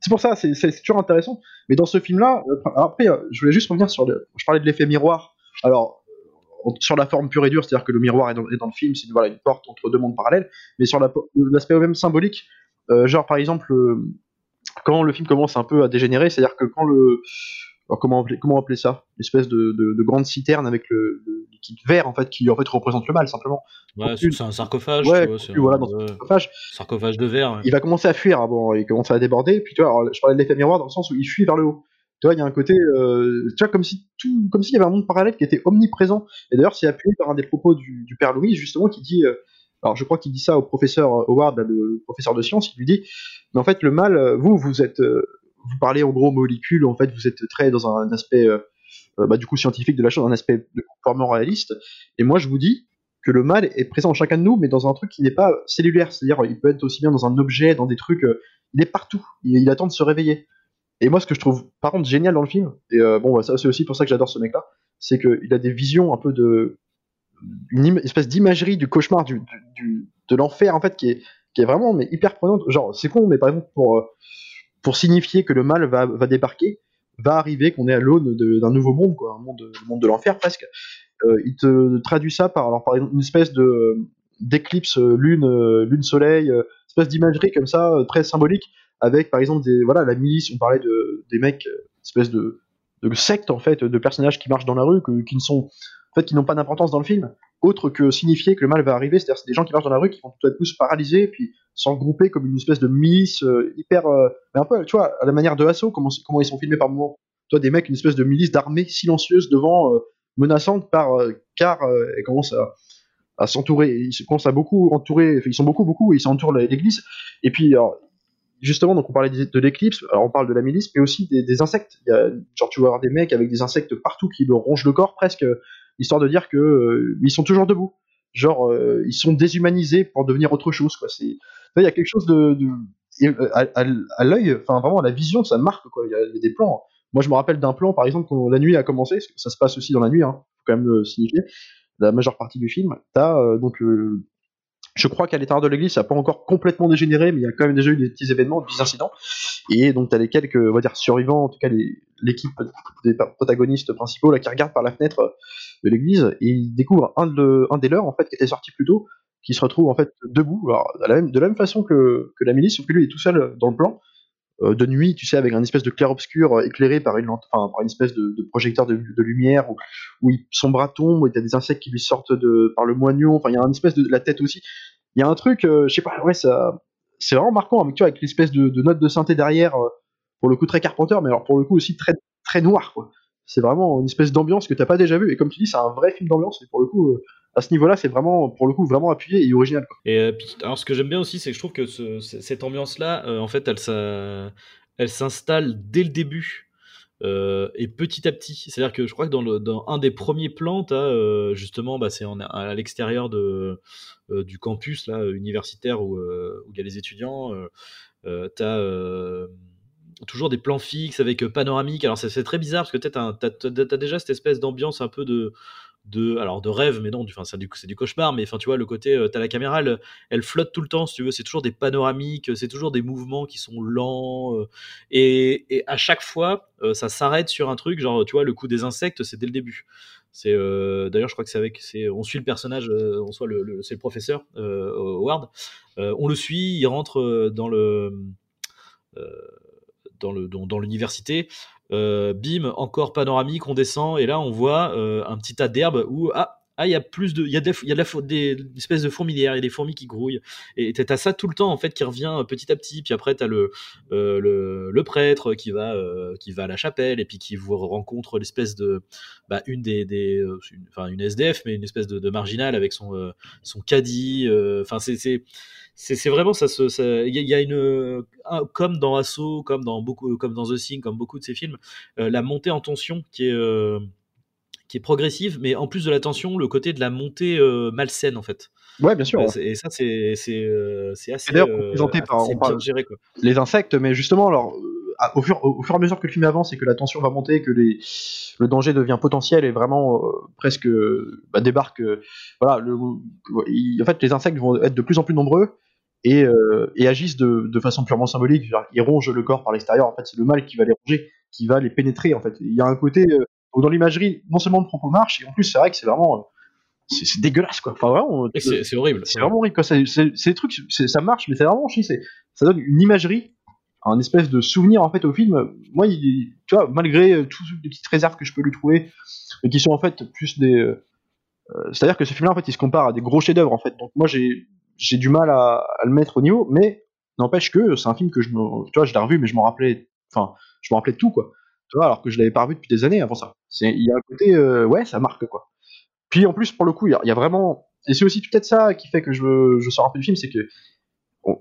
c'est pour ça, c'est toujours intéressant. Mais dans ce film-là, euh, après, euh, je voulais juste revenir sur le. Je parlais de l'effet miroir. Alors, sur la forme pure et dure, c'est-à-dire que le miroir est dans, le film, c'est voilà, une porte entre deux mondes parallèles, mais sur l'aspect même symbolique, euh, genre par exemple, quand le film commence un peu à dégénérer, c'est-à-dire que quand le. Comment, comment appeler ça? Une espèce de, de, grande citerne avec le, liquide vert en fait qui en fait représente le mal simplement. Ouais, c'est un sarcophage. Ouais, voilà, dans un sarcophage. Sarcophage de verre. Il va commencer à fuir, bon, il commence à déborder. Puis tu vois, je parlais de l'effet miroir dans le sens où il fuit vers le haut. Tu vois, il y a un côté, euh, tu vois, comme si tout, comme s'il y avait un monde parallèle qui était omniprésent. Et d'ailleurs, c'est appuyé par un des propos du, du père Louis justement qui dit. Euh, alors je crois qu'il dit ça au professeur Howard, le, professeur de sciences, il lui dit, mais en fait le mal, euh, vous, vous êtes, vous parlez en gros molécules, en fait vous êtes très dans un, aspect euh, bah, du coup scientifique de la chose, un aspect de comportement réaliste. Et moi, je vous dis que le mal est présent en chacun de nous, mais dans un truc qui n'est pas cellulaire. C'est-à-dire, il peut être aussi bien dans un objet, dans des trucs. Euh, il est partout. Il, attend de se réveiller. Et moi, ce que je trouve par contre génial dans le film, et euh, bon, bah, ça c'est aussi pour ça que j'adore ce mec-là, c'est qu'il a des visions un peu de une espèce d'imagerie du cauchemar, du, de l'enfer en fait, qui est, qui est vraiment mais hyper prenante. Genre, c'est con, mais par exemple pour pour signifier que le mal va, débarquer, va arriver, qu'on est à l'aune d'un nouveau monde, quoi, un monde, de l'enfer presque. Euh, il traduit ça par, alors, par une espèce de d'éclipse euh, lune, euh, lune soleil, espèce d'imagerie comme ça très symbolique, avec par exemple des, voilà la milice. On parlait de des mecs, espèce de, de secte en fait, de personnages qui marchent dans la rue, qui ne sont en fait qui n'ont pas d'importance dans le film, autre que signifier que le mal va arriver. C'est-à-dire c'est des gens qui marchent dans la rue qui vont tout à coup se paralyser, puis s'engrouper comme une espèce de milice euh, hyper. Euh, mais un peu, tu vois, à la manière de Asso, comment, comment ils sont filmés par moments. Toi, des mecs, une espèce de milice d'armée silencieuse devant, euh, menaçante par. car ils commencent à, à s'entourer. Ils commencent à beaucoup entourer. Ils sont beaucoup, beaucoup, ils s'entourent l'église. Et puis, justement, donc on parlait de, l'éclipse, alors on parle de la milice, mais aussi des, insectes. Genre, tu vas des mecs avec des insectes partout qui leur rongent le corps presque, histoire de dire que ils sont toujours debout. Genre, ils sont déshumanisés pour devenir autre chose, quoi. C'est il y a quelque chose de, euh, à, l'œil, enfin vraiment à la vision, ça marque quoi. Il y, a des plans. Moi, je me rappelle d'un plan, par exemple, quand la nuit a commencé, ça se passe aussi dans la nuit, hein, faut quand même le signifier. La majeure partie du film, t'as euh, donc euh, je crois qu'à l'intérieur de l'église, ça n'a pas encore complètement dégénéré, mais il y a quand même déjà eu des petits événements, des incidents. Et donc, tu as les quelques, on va dire, survivants, en tout cas l'équipe des protagonistes principaux, là, qui regardent par la fenêtre de l'église, et ils découvrent un, de, un des leurs, en fait, qui était sorti plus tôt, qui se retrouve en fait debout, de, la même, façon que, la milice, sauf que lui il est tout seul dans le plan, euh, de nuit, tu sais, avec un espèce de clair-obscur euh, éclairé par une, enfin, par une espèce de, projecteur de, lumière, où, il, son bras tombe, où il y a des insectes qui lui sortent de, par le moignon, enfin il y a une espèce de la tête aussi. Il y a un truc, euh, je sais pas, ouais, ça, c'est vraiment marquant, avec, tu vois, avec l'espèce de, note de synthé derrière, pour le coup très Carpenter, mais alors pour le coup aussi très, très noir, quoi. C'est vraiment une espèce d'ambiance que t'as pas déjà vu. Et comme tu dis, c'est un vrai film d'ambiance. Et pour le coup, euh, à ce niveau-là, c'est vraiment, pour le coup, vraiment appuyé et original. Et euh, alors, ce que j'aime bien aussi, c'est que je trouve que cette ambiance-là, euh, en fait, elle, s'installe dès le début. euh, et petit à petit, c'est-à-dire que je crois que dans, un des premiers plans, euh, justement, bah, c'est à l'extérieur du campus là, universitaire où il y a les étudiants. T'as euh, toujours des plans fixes avec euh, panoramique. Alors c'est très bizarre parce que t'as, t'as- t'as déjà cette espèce d'ambiance un peu de, alors de rêve, mais non, du, c'est, du, cauchemar. Mais enfin tu vois le côté, euh, t'as la caméra, elle, flotte tout le temps si tu veux. C'est toujours des panoramiques, c'est toujours des mouvements qui sont lents. euh, et, à chaque fois, euh, ça s'arrête sur un truc. Genre tu vois le coup des insectes, c'est dès le début. C'est euh, d'ailleurs, je crois que c'est avec, on suit le personnage, euh, on soit le, c'est le professeur euh, Howard. Euh, on le suit, il rentre euh, dans le euh, dans le dans, l'université. Euh, bim, encore panoramique, on descend et là on voit euh, un petit tas d'herbes où ah ah il y a plus de il y a il y a de la des, espèces de fourmilières, il y a des fourmis qui grouillent et t'as ça tout le temps en fait qui revient euh, petit à petit. Puis après t'as le euh, le, prêtre qui va euh, qui va à la chapelle et puis qui vous rencontre l'espèce de bah, une des, des enfin une SDF mais une espèce de, de marginal avec son son caddie. Enfin c'est c'est vraiment ça il y, a- une un- comme dans Assaut comme dans beaucoup comme dans The Thing comme beaucoup de ces films la montée en tension qui est qui est progressive mais en plus de la tension le côté de la montée euh, malsaine en fait Ouais, bien sûr. Euh, et ça c'est euh, c'est assez d'ailleurs, représenté par- bien géré quoi les insectes, mais justement, alors, au, fur, au, fur et à mesure que le film avance et que la tension va monter, que les, le danger devient potentiel et vraiment euh, presque bah, débarque, euh, voilà, le, il- en fait, les insectes vont être de plus en plus nombreux et, euh, et agissent de, de façon purement symbolique. Ils rongent le corps par l'extérieur. En fait, c'est le mal qui va les ronger, qui va les pénétrer. En fait, il y a un côté euh, où dans l'imagerie, non seulement le propos marche, et en plus, c'est vrai que c'est vraiment, euh, c'est dégueulasse, quoi. Enfin, vraiment. Et c'est horrible C'est vraiment horrible. quoi. C'est trucs, ça marche, mais c'est vraiment c'est- Ça donne une imagerie, un espèce de souvenir en fait au film. Moi, il, tu vois, malgré euh, toutes les petites réserves que je peux lui trouver, mais qui sont en fait plus des. euh, euh, C'est-à-dire que ce film-là, en fait, il se compare à des gros chefs-d'œuvre en fait. Donc moi, j'ai j'ai du mal à, à le mettre au niveau, mais n'empêche que c'est un film que je me, tu vois, je l'ai revu, mais je m'en rappelais, enfin, je me rappelais de tout quoi. Alors que je l'avais pas revu depuis des années avant ça. Il y a un côté, euh, ouais, ça marque quoi. Puis en plus, pour le coup, il y, a- vraiment. Et c'est aussi peut-être ça qui fait que je, je sors un peu du film, c'est que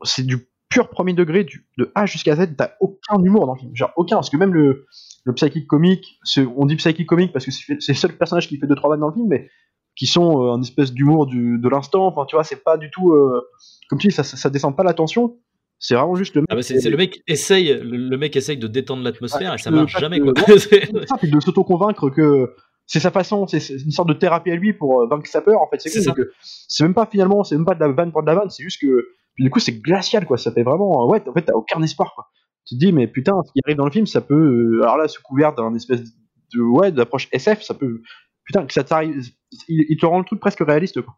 c'est du pur premier degré, de A jusqu'à Z, t'as aucun humour dans le film. Genre aucun, parce que même le, le psychic comique, on dit psychic comique parce que c'est le seul personnage qui fait deux trois vannes dans le film, mais qui sont euh, un espèce d'humour de l'instant. Enfin, tu vois, c'est pas du tout. euh, comme tu dis, ça, ça, ça descend pas la tension. C'est vraiment juste le mec. ah bah c'est c'est le mec essaye le, le mec essaye de détendre l'atmosphère et ça marche jamais quoi C'est- de s'auto-convaincre que c'est sa façon, c'est une sorte de thérapie à lui pour euh, vaincre sa peur. En fait, c'est C'est cool, même pas finalement, c'est même pas de la vanne pour de la vanne, c'est juste que du coup c'est glacial quoi. Ça fait vraiment, euh, ouais, en fait t'as aucun espoir quoi. Tu te dis mais putain, ce qui arrive dans le film, ça peut, euh, alors là sous couvert d'un espèce de ouais d'approche SF, ça peut, putain que ça t'arrive, il, il te rend le truc presque réaliste quoi.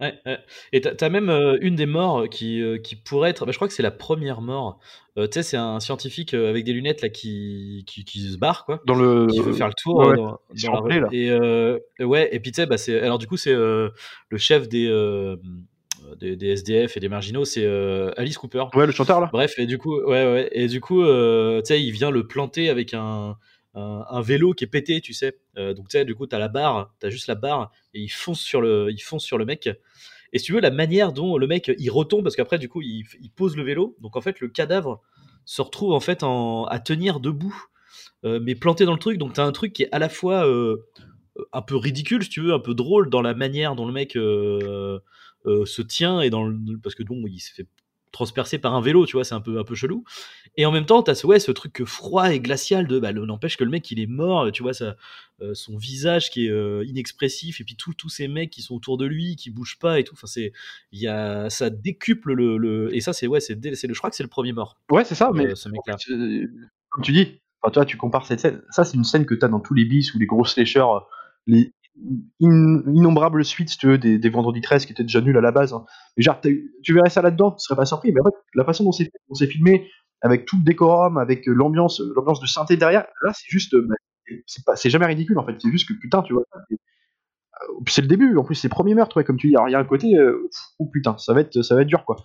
Ouais, ouais. Et t'as même euh, une des morts qui, euh, qui pourrait être. bah, je crois que c'est la première mort. Euh, tu sais, c'est un scientifique euh, avec des lunettes là qui, qui, qui se barre quoi. Dans le, Qui veut faire le tour ouais, euh, dans, Il dans la là. Et euh, ouais, et puis tu sais, bah, c'est alors du coup c'est euh, le chef des, euh, des des SDF et des marginaux, c'est euh, Alice Cooper. Ouais, le chanteur là. Bref, et du coup, ouais, ouais, et du coup, euh, tu sais, il vient le planter avec un, un, vélo qui est pété, tu sais. Euh, donc, tu sais, du coup, t'as la barre, t'as juste la barre, et il fonce sur le, il fonce sur le mec. Et si tu veux, la manière dont le mec, il retombe, parce qu'après, du coup, il, pose le vélo. Donc, en fait, le cadavre se retrouve en fait en, à tenir debout, euh, mais planté dans le truc. Donc, t'as un truc qui est à la fois euh, un peu ridicule, si tu veux, un peu drôle dans la manière dont le mec se tient et dans le, parce que bon, il se fait transpercer par un vélo, tu vois, c'est un peu un peu chelou. Et en même temps, t'as ce ouais, ce truc froid et glacial de bah, n'empêche que le mec il est mort, tu vois, ça, euh, son visage qui est euh, inexpressif et puis tous tous ces mecs qui sont autour de lui, qui bougent pas et tout. Enfin, c'est il y a ça décuple le, le et ça c'est ouais, c'est je crois que c'est le premier mort. Ouais, c'est ça, mais euh, ce mec-là. comme tu dis, enfin, toi, tu compares cette scène. Ça, c'est une scène que tu as dans tous les bis ou les gros slashers, les in- innombrables suites, si des, des Vendredi 13 qui étaient déjà nuls à la base. hein. Genre, tu verrais ça là-dedans, tu serais pas surpris. Mais en fait, la façon dont c'est filmé, avec tout le décorum, avec euh, l'ambiance, euh, l'ambiance de synthé derrière, là, c'est juste, euh, bah, c'est jamais ridicule en fait. C'est juste que putain, tu vois. c'est- le début, en plus, c'est premier meurtre, ouais, comme tu dis. Alors, il y a un côté, euh, oh putain, ça va être, ça va être dur, quoi.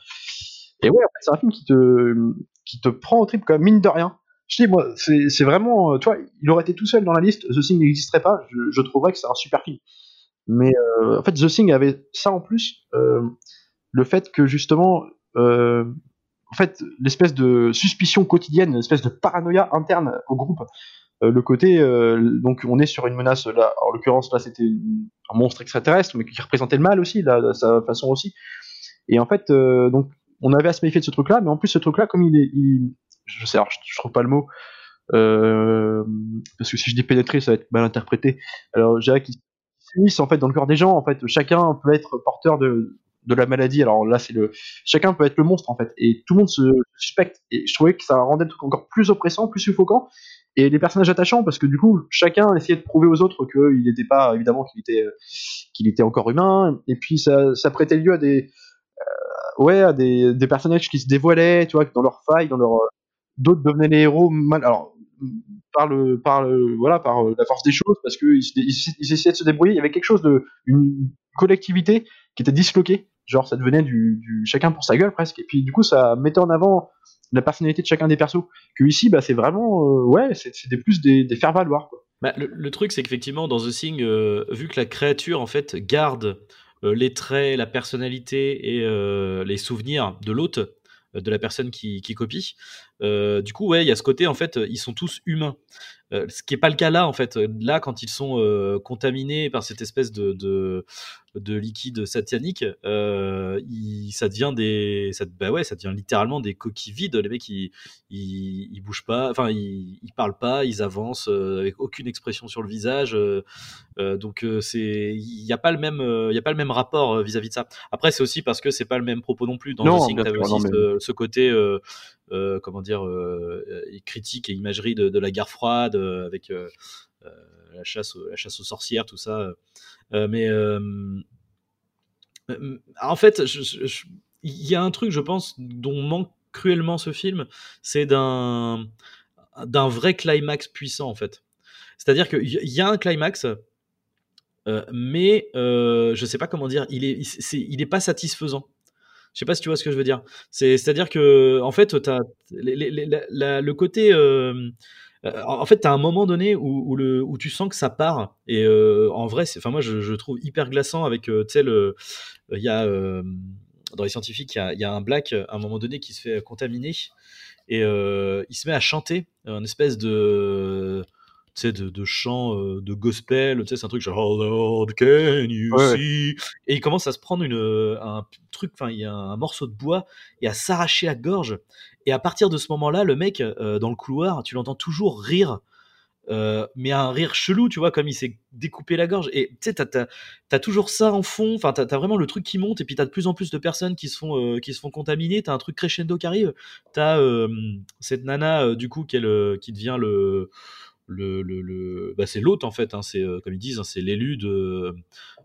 Et ouais, en fait, c'est un film qui te, qui te prend au trip, quand mine de rien. Je dis, moi, c'est vraiment. euh, toi, il aurait été tout seul dans la liste, The Thing n'existerait pas, je, trouverais que c'est un super film. Mais euh, en fait, The Thing avait ça en plus, euh, le fait que justement, en fait, l'espèce de suspicion quotidienne, l'espèce de paranoïa interne au groupe, le côté, donc on est sur une menace, là, en l'occurrence, là c'était un monstre extraterrestre, mais qui représentait le mal aussi, là, de sa façon aussi. Et en fait, donc, on avait à se méfier de ce truc-là, mais en plus, ce truc-là, comme il est. il- je sais, alors, je, trouve pas le mot, euh, parce que si je dis pénétrer, ça va être mal interprété. Alors, je dirais qu'il s'immisce en fait dans le corps des gens, en fait, chacun peut être porteur de, de la maladie. Alors là, c'est le. Chacun peut être le monstre, en fait, et tout le monde se suspecte. Et je trouvais que ça rendait encore plus oppressant, plus suffocant, et les personnages attachants, parce que du coup, chacun essayait de prouver aux autres qu'il n'était pas, évidemment, qu'il était, euh, qu'il était encore humain, et puis ça, ça prêtait lieu à des ouais, à des, des personnages qui se dévoilaient, tu vois, dans leurs failles, dans leur euh, d'autres devenaient les héros mal, alors par le par le voilà par euh, la force des choses parce que ils, essayaient de se débrouiller. Il y avait quelque chose de une collectivité qui était disloquée, genre ça devenait du, du chacun pour sa gueule presque. Et puis du coup ça mettait en avant la personnalité de chacun des persos. Que ici bah c'est vraiment euh, ouais des plus des, faire valoir. Bah, le, truc, c'est qu'effectivement, dans The Thing, euh, vu que la créature, en fait, garde euh, les traits, la personnalité et les souvenirs de l'hôte, de la personne qui, copie, euh, du coup, ouais, il y a ce côté, en fait, ils sont tous humains. Euh, ce qui n'est pas le cas là, en fait. Là, quand ils sont euh, contaminés par cette espèce de, de liquide satanique, euh, il- ça devient des, ça, bah ouais, ça devient littéralement des coquilles vides. Les mecs, ils, ils, ils bougent pas, enfin, ils, ils parlent pas, ils avancent euh, avec aucune expression sur le visage. euh, donc, c'est, il n'y a pas le même, il y a pas le même rapport vis-à-vis de ça. Après, c'est aussi parce que c'est pas le même propos non plus. Dans Non, t'avais sûr, aussi non, mais- ce, ce côté, euh, comment dire, euh, critique et imagerie de, de la guerre froide euh, avec la chasse, aux- la chasse aux sorcières, tout ça. Euh, mais euh, euh, en fait, il y a un truc, je pense, dont manque cruellement ce film, c'est d'un d'un vrai climax puissant en fait. C'est-à-dire qu'il y a un climax, euh, mais euh, je sais pas comment dire, il est, il est pas satisfaisant. Je sais pas si tu vois ce que je veux dire. C'est, c'est-à-dire que, en fait, le côté. euh, euh, en fait, tu as un moment donné où, où le, où tu sens que ça part. Et euh, en vrai, enfin, moi, je, je trouve hyper glaçant avec, euh, tu sais, le. Il y a. dans les scientifiques, il y a, il y a un black à un moment donné qui se fait contaminer et il se met à chanter un espèce de de, de chant de gospel, tu sais, c'est un truc genre Oh Lord, can you ouais. see? Et il commence à se prendre une, un truc, enfin, il y a un morceau de bois et à s'arracher la gorge. Et à partir de ce moment-là, le mec, euh, dans le couloir, tu l'entends toujours rire, euh, mais un rire chelou, tu vois, comme il s'est découpé la gorge. Et tu sais, t'as, t'as, t'as toujours ça en fond, enfin, t'as, t'as vraiment le truc qui monte, et puis t'as de plus en plus de personnes qui se font, euh, qui se font contaminer, t'as un truc crescendo qui arrive, t'as euh, cette nana, euh, du coup, qui, est le- qui devient le. le, le, le- bah, c'est l'hôte en fait, hein, c'est comme ils disent, hein, c'est l'élu de,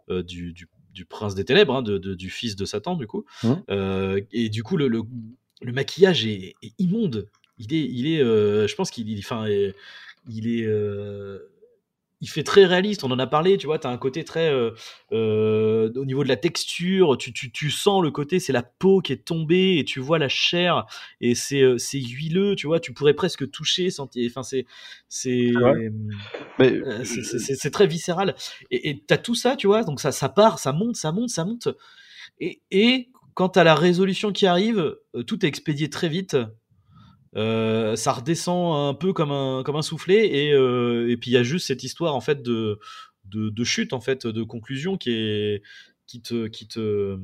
du, du, du prince des ténèbres, hein, de, de- du fils de Satan du coup. Euh, et du coup le, le, le maquillage est, est immonde. Il est, il est, euh, je pense qu'il, il- enfin, euh, il est, euh, il fait très réaliste. On en a parlé, tu vois. T'as un côté très, euh, euh, au niveau de la texture, tu, tu, tu sens le côté, c'est la peau qui est tombée et tu vois la chair et c'est, euh, c'est huileux, tu vois. Tu pourrais presque toucher, sentir. Enfin, c'est, c'est, Ouais. Mais euh, c'est- c'est très viscéral. Et et t'as tout ça, tu vois, donc ça, ça part, ça monte, ça monte, ça monte. Et, et quand t'as la résolution qui arrive, euh, tout est expédié très vite. Euh, ça redescend un peu comme un, comme un soufflet. Et, euh, et puis il y a juste cette histoire en fait de, de, de chute, en fait, de conclusion qui, est, qui te. Qui te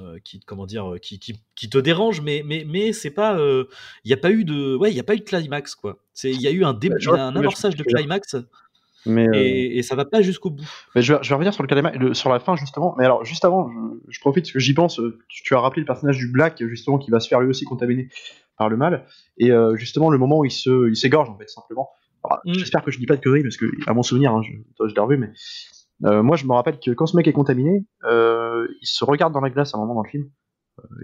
euh, qui comment dire qui, qui, qui te dérange mais mais mais c'est pas il n'y a pas eu de ouais il y a pas eu de climax quoi c'est il y a eu un dé- Bah, un amorçage de climax mais, euh, et, et ça va pas jusqu'au bout. Mais je vais, je vais revenir sur le le- sur la fin justement. Mais alors juste avant, je, je profite parce que j'y pense. euh, Tu, tu as rappelé le personnage du Black justement qui va se faire lui aussi contaminer par le mal. Et euh, justement le moment où il se, il s'égorge en fait simplement. Mm. J'espère que je dis pas de conneries parce que à mon souvenir, hein, je, toi, je l'ai revu, mais euh, moi je me rappelle que quand ce mec est contaminé, euh, il se regarde dans la glace à un moment dans le film.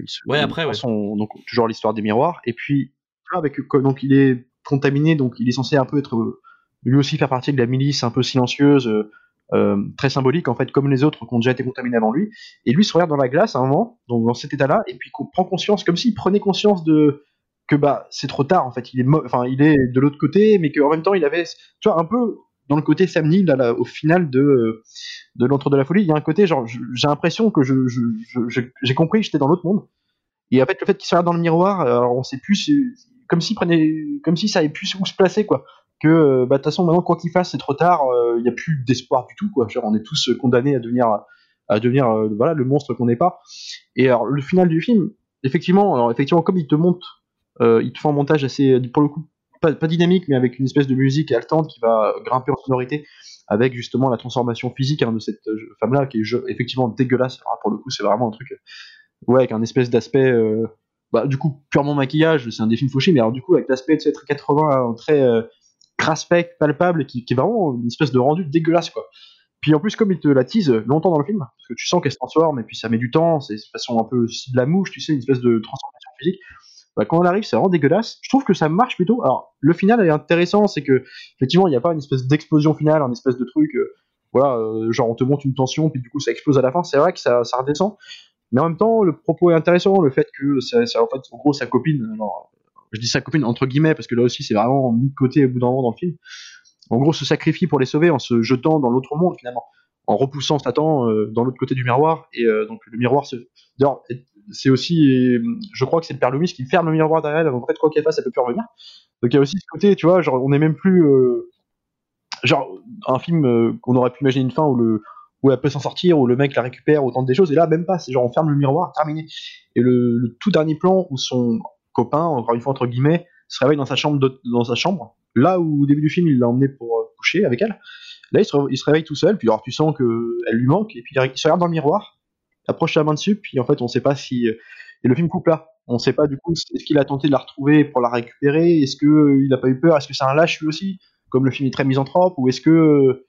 Il se- Ouais, après, ouais. son- donc toujours l'histoire des miroirs. Et puis avec donc il est contaminé, donc il est censé un peu être lui aussi faire partie de la milice un peu silencieuse. euh, euh, très symbolique en fait, comme les autres qui ont déjà été contaminés avant lui. Et lui se regarde dans la glace à un moment, donc dans cet état-là, et puis qu'on prend conscience, comme s'il prenait conscience de que bah c'est trop tard en fait. Il est, enfin il est de l'autre côté, mais qu'en même temps il avait, tu vois, un peu dans le côté Sam là, au final de de l'entre de la folie, il y a un côté genre j'ai l'impression que je j'ai compris j'étais dans l'autre monde. Et en fait le fait qu'il se regarde dans le miroir, alors on sait plus comme s'il prenait comme si ça avait plus où se placer quoi. Que bah de toute façon maintenant quoi qu'il fasse c'est trop tard, il n'y a plus d'espoir du tout quoi. On est tous condamnés à devenir à devenir voilà le monstre qu'on n'est pas. Et alors le final du film, effectivement, alors effectivement comme il te montre euh, il te fait un montage assez, pour le coup, pas, dynamique, mais avec une espèce de musique haletante qui va grimper en sonorité, avec justement la transformation physique hein, de cette euh, femme-là, qui est effectivement dégueulasse. pour le coup, c'est vraiment un truc, euh, ouais, avec un espèce d'aspect, bah, du coup, purement maquillage, c'est un des films fauchés, mais alors du coup, avec l'aspect de cette 80, très craspec, palpable, qui, est vraiment une espèce de rendu dégueulasse, quoi. Puis en plus, comme il te la tease longtemps dans le film, parce que tu sens qu'elle se transforme, et puis ça met du temps, c'est de façon un peu de la mouche, tu sais, une espèce de transformation physique. Bah, quand on arrive, c'est vraiment dégueulasse. Je trouve que ça marche plutôt. Alors, le final est intéressant, c'est que effectivement, il n'y a pas une espèce d'explosion finale, un espèce de truc, euh, voilà, euh, genre on te monte une tension, puis du coup ça explose à la fin. C'est vrai que ça, redescend, mais en même temps, le propos est intéressant, le fait que ça, en fait, en gros, sa copine, je dis sa copine entre guillemets parce que là aussi c'est vraiment mis de côté au bout d'un moment dans le film. En gros, se sacrifie pour les sauver en se jetant dans l'autre monde finalement, en repoussant Satan euh, dans l'autre côté du miroir et donc le miroir se. C'est aussi, je crois que c'est le père Loomis qui ferme le miroir derrière elle, donc en fait, quoi qu'elle fasse, elle peut plus revenir. Donc il y a aussi ce côté, tu vois, genre, on est même plus, euh, genre, un film euh, qu'on aurait pu imaginer une fin où le, où elle peut s'en sortir, où le mec la récupère, autant des choses, et là, même pas, c'est genre, on ferme le miroir, terminé. Et le, tout dernier plan où son copain, encore une fois, entre guillemets, se réveille dans sa chambre, dans sa chambre, là où au début du film, il l'a emmené pour euh, coucher avec elle, là, il se, il se, réveille tout seul, puis alors tu sens qu'elle lui manque, et puis il se regarde dans le miroir, approche sa main dessus, puis en fait, on sait pas si. Et le film coupe là. On sait pas du coup, est-ce qu'il a tenté de la retrouver pour la récupérer Est-ce qu'il euh, il a pas eu peur Est-ce que c'est un lâche lui aussi Comme le film est très misanthrope Ou est-ce que. Euh,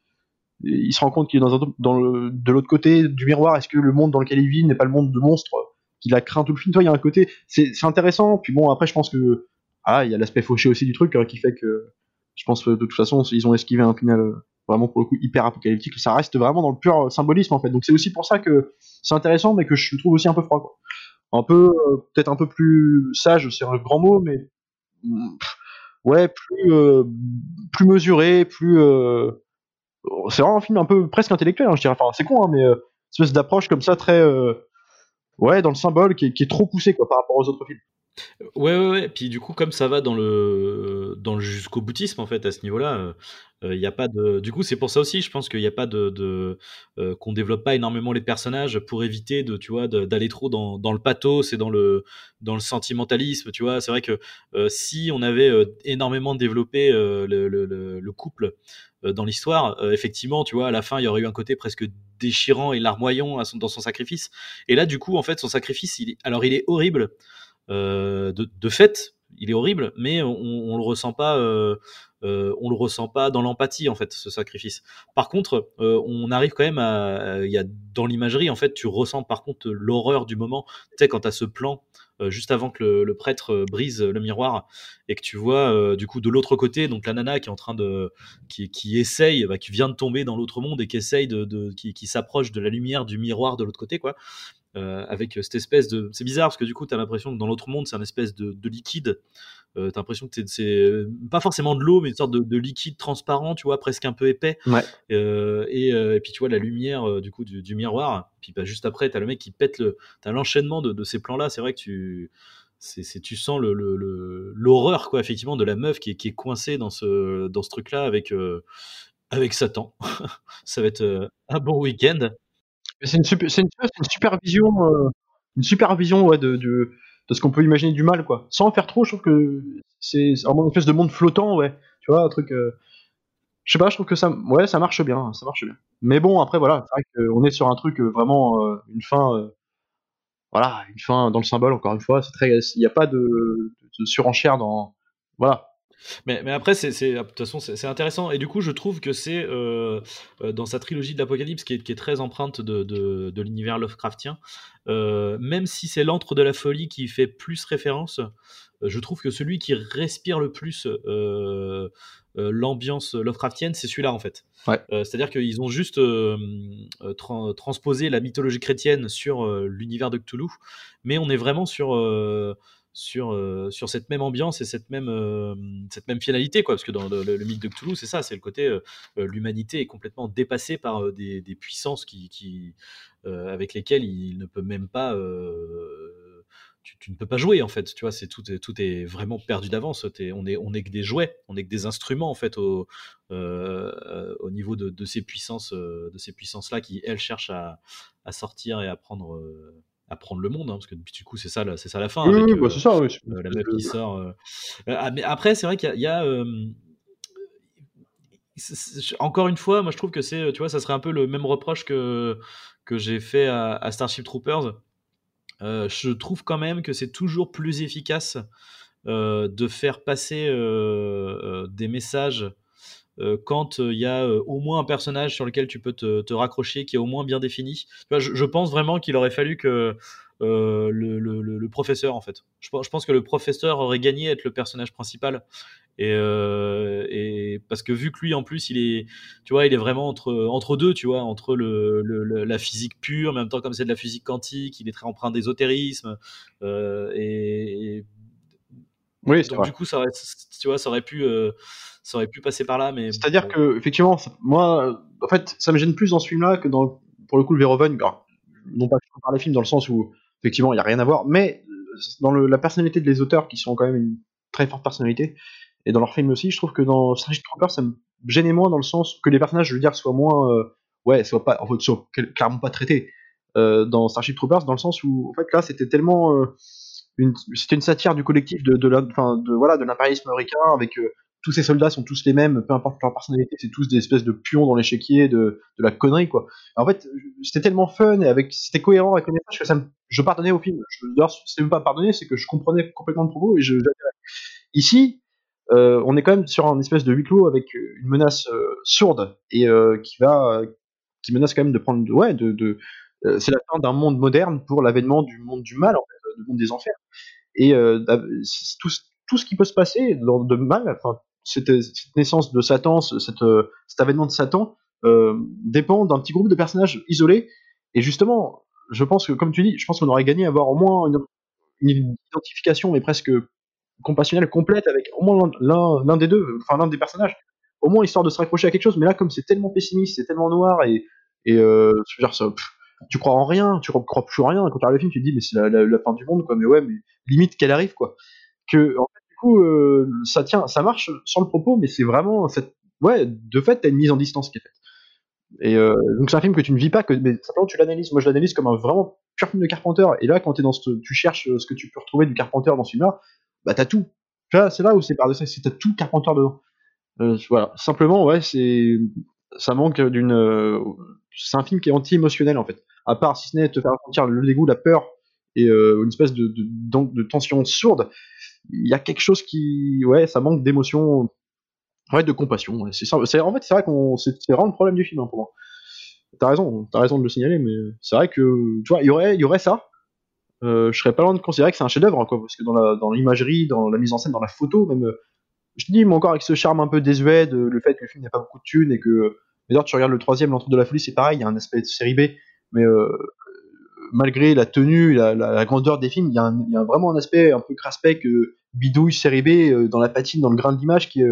il se rend compte qu'il est dans, dans de l'autre côté du miroir Est-ce que le monde dans lequel il vit n'est pas le monde de monstres qu'il a craint tout le film Toi, il y a un côté. C'est intéressant. Puis bon, après, je pense que. Ah, il y a l'aspect fauché aussi du truc hein, qui fait que. Je pense que de toute façon, ils ont esquivé un final euh, vraiment pour le coup hyper apocalyptique. Ça reste vraiment dans le pur symbolisme en fait. Donc c'est aussi pour ça que c'est intéressant, mais que je trouve aussi un peu froid. Quoi. Un peu, euh, peut-être un peu plus sage, c'est un grand mot, mais ouais, plus euh, plus mesuré, plus. Euh, c'est vraiment un film un peu presque intellectuel, hein, je dirais. Enfin, c'est con, hein, mais espèce d'approche comme ça très ouais dans le symbole qui est, trop poussé quoi par rapport aux autres films. Ouais, ouais, ouais. Puis du coup, comme ça va dans le, jusqu'au boutisme, en fait, à ce niveau-là, il euh, n'y a pas de. Du coup, c'est pour ça aussi, je pense qu'il n'y a pas de. de euh, qu'on développe pas énormément les personnages pour éviter de, tu vois, d'aller trop dans, le pathos et dans le, dans le sentimentalisme, tu vois. C'est vrai que euh, si on avait énormément développé le, couple dans l'histoire, effectivement, tu vois, à la fin, il y aurait eu un côté presque déchirant et larmoyant dans son sacrifice. Et là, du coup, en fait, son sacrifice, il alors il est horrible. Euh, de, fait, il est horrible, mais on, on le ressent pas. Euh, euh, on le ressent pas dans l'empathie en fait ce sacrifice. Par contre, on arrive quand même à, il y dans l'imagerie en fait, tu ressens par contre l'horreur du moment. Tu sais quand as ce plan juste avant que le, prêtre brise le miroir et que tu vois du coup de l'autre côté donc la nana qui est en train de qui, qui essaye bah, qui vient de tomber dans l'autre monde et qui essaye de, qui, qui s'approche de la lumière du miroir de l'autre côté quoi euh, avec cette espèce de. C'est bizarre parce que du coup, tu as l'impression que dans l'autre monde, c'est un espèce de, liquide. Euh, tu as l'impression que c'est pas forcément de l'eau, mais une sorte de, liquide transparent, tu vois, presque un peu épais. Euh, et, puis tu vois la lumière du coup du, miroir. Puis bah, juste après, tu as le mec qui pète le. Tu as l'enchaînement de, ces plans-là. C'est vrai que tu. C'est, tu sens l'horreur, le, l'horreur quoi, effectivement, de la meuf qui est, qui est coincée dans ce, dans ce truc-là avec, avec Satan. Ça va être un bon week-end. C'est une, super, une, une supervision, euh, une supervision ouais, de, de, de ce qu'on peut imaginer du mal, quoi. Sans en faire trop, je trouve que c'est une espèce de monde flottant, ouais. Tu vois, un truc. Euh, je sais pas, je trouve que ça, ouais, ça marche bien, ça marche bien. Mais bon, après, voilà, c'est vrai qu'on est sur un truc euh, vraiment, une fin, voilà, une fin dans le symbole, encore une fois. C'est très, il n'y a pas de surenchère dans, voilà, mais, mais après, c'est, de toute façon, c'est, intéressant. Et du coup, je trouve que c'est euh, euh, dans sa trilogie de l'Apocalypse, qui est, qui est très empreinte de, de, de l'univers Lovecraftien, euh, même si c'est l'antre de la folie qui fait plus référence, je trouve que celui qui respire le plus l'ambiance Lovecraftienne, c'est celui-là en fait. c'est-à-dire qu'ils ont juste transposé la mythologie chrétienne sur l'univers de Cthulhu, mais on est vraiment sur sur, sur cette même ambiance et cette même, cette même finalité, quoi. Parce que dans le, mythe de Cthulhu, c'est ça, c'est le côté l'humanité est complètement dépassée par des, des, puissances qui, avec lesquelles il ne peut même pas tu, ne peux pas jouer en fait. Tu vois, c'est tout, tout est vraiment perdu d'avance. On est, on est que des jouets, on est que des instruments en fait au, euh, au niveau de, ces puissances, euh, là qui elles cherchent à, sortir et à prendre, euh, à prendre le monde. Hein, parce que du coup, c'est ça, c'est ça la fin. Oui, bah, c'est ça. la meuf qui sort. Ah, mais après, c'est vrai qu'il y a, encore une fois, moi je trouve que c'est, tu vois, ça serait un peu le même reproche que que j'ai fait à Starship Troopers euh, je trouve quand même que c'est toujours plus efficace euh, de faire passer euh, des messages quand il y a au moins un personnage sur lequel tu peux te, raccrocher, qui est au moins bien défini. je, pense vraiment qu'il aurait fallu que le, professeur, en fait. Je, pense que le professeur aurait gagné à être le personnage principal euh, et, parce que vu que lui en plus il est, tu vois, il est vraiment entre deux, tu vois, entre la physique pure, en même temps comme c'est de la physique quantique, il est très empreint d'ésotérisme euh, et, oui, donc du coup ça aurait, tu vois, ça aurait pu euh, ça aurait pu passer par là, mais c'est-à-dire que effectivement, moi, en fait, ça me gêne plus dans ce film-là que dans pour le coup le Verhoeven. non pas compare les films dans le sens où effectivement il y a rien à voir, mais dans le, la personnalité des auteurs qui sont quand même une très forte personnalité et dans leur film aussi, je trouve que dans Starship Troopers, ça me gênait moins dans le sens que les personnages, je veux dire, soient moins, euh, ouais, soient pas, en fait, soient clairement pas traités euh, dans Starship Troopers, dans le sens où, en fait, là, c'était tellement euh, c'était une satire du collectif de, l'impérialisme américain avec tous ces soldats sont tous les mêmes, peu importe leur personnalité, c'est tous des espèces de pions dans l'échiquier de, de la connerie, quoi. En fait, c'était tellement fun et avec, c'était cohérent avec les messages que je pardonnais au film. Je, c'était même pas pardonner, c'est que je comprenais complètement le propos et je, Ici, euh, on est quand même sur un espèce de huis clos avec une menace euh, sourde et euh, qui menace quand même de prendre, c'est la fin d'un monde moderne pour l'avènement du monde du mal, en fait, du monde des enfers. Et tout, tout, ce qui peut se passer de mal, enfin, cette, naissance de Satan, cette, cet avènement de Satan, dépend d'un petit groupe de personnages isolés. Et justement, je pense que, comme tu dis, je pense qu'on aurait gagné à avoir au moins une, identification, mais presque compassionnelle complète avec au moins l'un des deux, enfin l'un des personnages, au moins histoire de se raccrocher à quelque chose. Mais là, comme c'est tellement pessimiste, c'est tellement noir et, euh, je veux dire, ça, tu crois en rien, tu crois plus en rien. Quand tu regardes le film, tu te dis mais c'est la, fin du monde, quoi. Mais ouais, mais limite qu'elle arrive, quoi. Que du coup, euh, ça tient, ça marche sans le propos, mais c'est vraiment ouais, de fait, t'as une mise en distance qui est faite. Et euh, donc c'est un film que tu ne vis pas, que mais simplement tu l'analyses. Moi, je l'analyse comme un vraiment pur film de Carpenter. Et là, quand es dans ce, tu cherches ce que tu peux retrouver du Carpenter dans ce film-là, bah t'as tout. C'est là où c'est par-dessus, c'est t'as tout Carpenter dedans. Euh, voilà, simplement, ouais, c'est ça manque d'une. Euh, c'est un film qui est anti-émotionnel en fait. À part si ce n'est te faire sentir le dégoût, la peur et euh, une espèce de, tension sourde, il y a quelque chose qui, ouais, ça manque d'émotion, ouais, de compassion. Ça. C'est en fait, c'est vrai qu'on, c'est vraiment le problème du film hein, pour moi. T'as raison, t'as raison de le signaler, mais c'est vrai que, tu vois, il y aurait, il y aurait ça, euh, je serais pas loin de considérer que c'est un chef-d'œuvre, quoi, parce que dans l'imagerie, dans, la mise en scène, dans la photo, même, je te dis, mais encore avec ce charme un peu désuet, de, le fait que le film n'a pas beaucoup de thunes et que, d'ailleurs, tu regardes le troisième, l'entre de la folie, c'est pareil, il y a un aspect de série B, mais euh, malgré la tenue, la, la, grandeur des films, il y, a, y a vraiment un aspect un peu craspec, bidouille, série B, dans la patine, dans le grain de l'image, qui,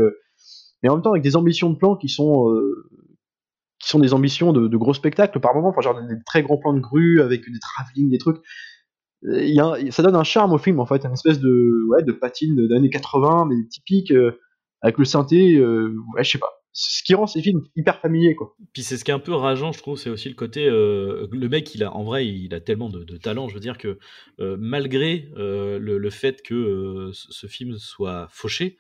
mais en même temps avec des ambitions de plan qui sont qui sont des ambitions de, gros spectacles par moment, enfin genre des très grands plans de grue avec des travelling, des trucs ça donne un charme au film en fait, une espèce de, ouais, de patine d'années 80, mais typique, euh, avec le synthé, euh, ouais, je sais pas. Ce qui rend ces films hyper familiers, quoi. Puis c'est ce qui est un peu rageant, je trouve, c'est aussi le côté. Euh, le mec, il a, en vrai, il a tellement de, talent, je veux dire que malgré le, fait que ce film soit fauché,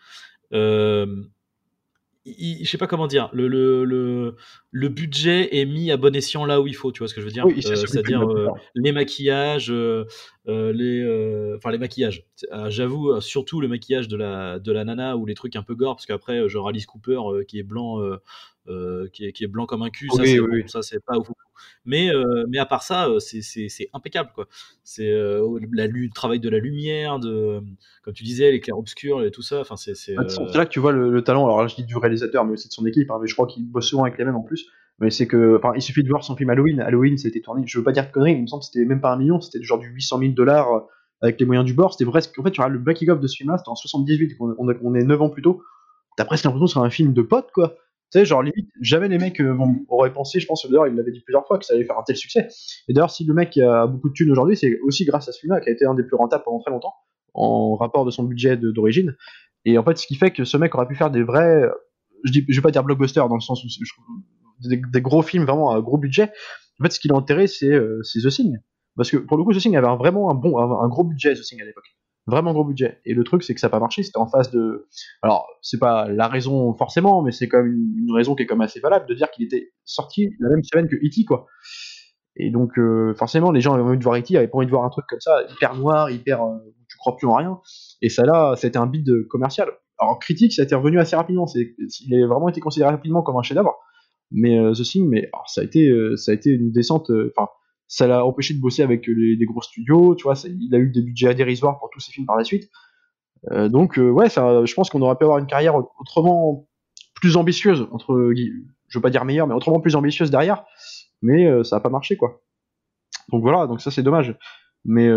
je sais pas comment dire, le, budget est mis à bon escient là où il faut, tu vois ce que je veux dire? Oui, C'est-à-dire euh, les maquillages, euh, euh, les, enfin les maquillages. J'avoue, surtout le maquillage de la, de la nana ou les trucs un peu gore, parce qu'après, genre Alice Cooper qui est blanc, qui, est, qui, est, blanc comme un cul, ça c'est pas ouf. Mais, mais à part ça, c'est impeccable quoi. C'est le travail de la lumière, de comme tu disais, les clairs obscurs et tout ça. Enfin, c'est c'est là que tu vois le, talent. Alors là, je dis du réalisateur, mais aussi de son équipe. Hein, mais je crois qu'il bosse souvent avec les mêmes en plus. Mais c'est que, enfin, il suffit de voir son film Halloween. Halloween, c'était tourné. Je veux pas dire de conneries, il me semble que c'était même pas un million, c'était genre du 800 000 dollars avec les moyens du bord. C'était presque. En fait, tu regardes le making-of de ce film-là, c'était en 78, on, est 9 ans plus tôt. T'as presque l'impression que c'est un film de potes, quoi. Tu sais, genre limite, jamais les mecs euh, auraient pensé, je pense, d'ailleurs, il l'avait dit plusieurs fois, que ça allait faire un tel succès. Et d'ailleurs, si le mec a beaucoup de thunes aujourd'hui, c'est aussi grâce à ce film-là, qui a été un des plus rentables pendant très longtemps, en rapport de son budget d'origine. Et en fait, ce qui fait que ce mec aurait pu faire des vrais, je, dis, je vais pas dire blockbuster dans le sens où des, gros films vraiment à gros budget. En fait, ce qui l'a enterré, c'est euh, The Thing. Parce que pour le coup, The Thing avait vraiment un bon, un, gros budget, The Thing à l'époque. Vraiment gros budget. Et le truc, c'est que ça n'a pas marché. C'était en face de. Alors, c'est pas la raison forcément, mais c'est quand même une, raison qui est quand même assez valable de dire qu'il était sorti la même semaine que E.T. quoi. Et donc, euh, forcément, les gens avaient envie de voir E.T., avaient pas envie de voir un truc comme ça, hyper noir, hyper. euh, tu crois plus en rien. Et ça là, a été un bid commercial. Alors, critique, ça a été revenu assez rapidement. C'est, il a vraiment été considéré rapidement comme un chef-d'œuvre. Mais euh, The Thing, mais ça a été, euh, ça a été une descente. euh, Enfin, ça l'a empêché de bosser avec les, gros studios. Tu vois, il a eu des budgets dérisoires pour tous ses films par la suite. Donc, ouais, je pense qu'on aurait pu avoir une carrière autrement plus ambitieuse entre, je veux pas dire meilleure, mais autrement plus ambitieuse derrière. Mais ça a pas marché, quoi. Donc voilà, donc ça c'est dommage. Mais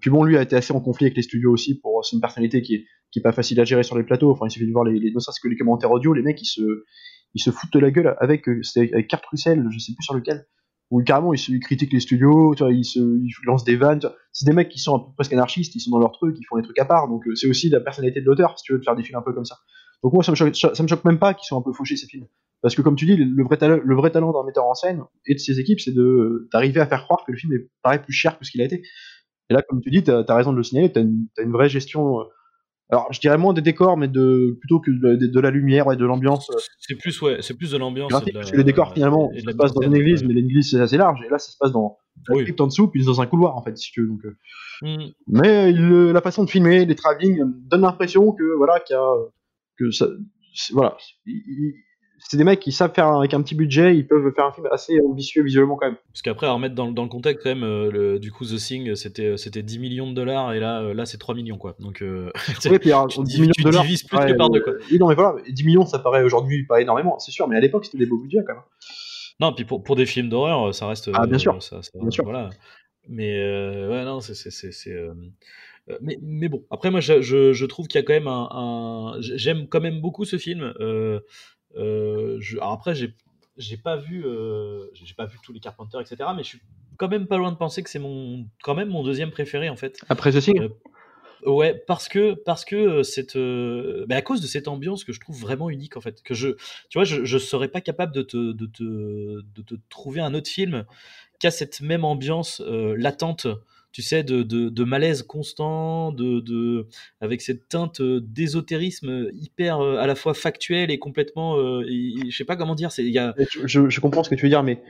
puis bon, lui a été assez en conflit avec les studios aussi pour c'est une personnalité qui est qui est pas facile à gérer sur les plateaux. Enfin, il suffit de voir les, les que les commentaires audio, les mecs ils se ils se foutent de la gueule avec euh, avec Kurt Russell, je sais plus sur lequel, où carrément ils, critiquent les studios, tu vois, ils se lancent des vannes. tu. C'est des mecs qui sont presque anarchistes, ils sont dans leur truc, ils font des trucs à part. Donc euh, c'est aussi la personnalité de l'auteur, si tu veux, de faire des films un peu comme ça. Donc moi ça me choque, me choque même pas qu'ils soient un peu fauchés ces films. Parce que comme tu dis, le vrai, talent, d'un metteur en scène et de ses équipes, c'est d'arriver à faire croire que le film est paraît plus cher que ce qu'il a été. Et là, comme tu dis, t'as as raison de le signaler, une, t'as une vraie gestion. Alors, je dirais moins des décors, mais de plutôt que de, de- de la lumière, ouais, de l'ambiance. euh, C'est plus, ouais, c'est plus de l'ambiance. et la- parce que les décors, finalement, et ça se passe dans une église, ouais. mais l'église c'est assez large. Et là, ça se passe dans la Oui. crypte en dessous, puis dans un couloir, en fait, si tu veux. Donc, euh, Mm. mais la façon de filmer, les travelling, euh, donne l'impression que voilà, qu'il y a, que ça, voilà, il- il- c'est des mecs qui savent faire avec un petit budget, ils peuvent faire un film assez ambitieux visuellement quand même. Parce qu'après, à remettre dans, dans le contexte, quand même, euh, le- du coup, The Thing, c'était c'était 10 millions de dollars, et là, euh, là c'est 3 millions, quoi. Donc, euh, Oui, puis alors, tu 10 div- millions tu de dollars. divises plus que par deux, quoi. Oui, non, mais voilà, 10 millions, ça paraît aujourd'hui pas énormément, c'est sûr, mais à l'époque, c'était des beaux budgets quand même. non, puis pour, pour des films d'horreur, ça reste. Ah, bien euh, sûr. ça- ça- Bien sûr. Mais, euh, ouais, non, c'est. euh, euh, mais, mais bon, après, moi, je, je, je trouve qu'il y a quand même un. un- J'aime quand même beaucoup ce film. Euh, euh, je- alors après, j'ai j'ai pas vu euh, j'ai pas vu tous les Carpenters etc mais je suis quand même pas loin de penser que c'est mon quand même mon deuxième préféré en fait. Après Thing, Euh, Ouais, parce que parce que euh, cette euh, bah, à cause de cette ambiance que je trouve vraiment unique en fait, que je tu vois je je serais pas capable de te de te de te trouver un autre film qui a cette même ambiance euh, latente, tu sais de, de, de malaise constant, de, de avec cette teinte euh, d'ésotérisme hyper euh, à la fois factuel et complètement euh, et- et je sais pas comment dire, c'est y a je, je- comprends ce que tu veux dire, mais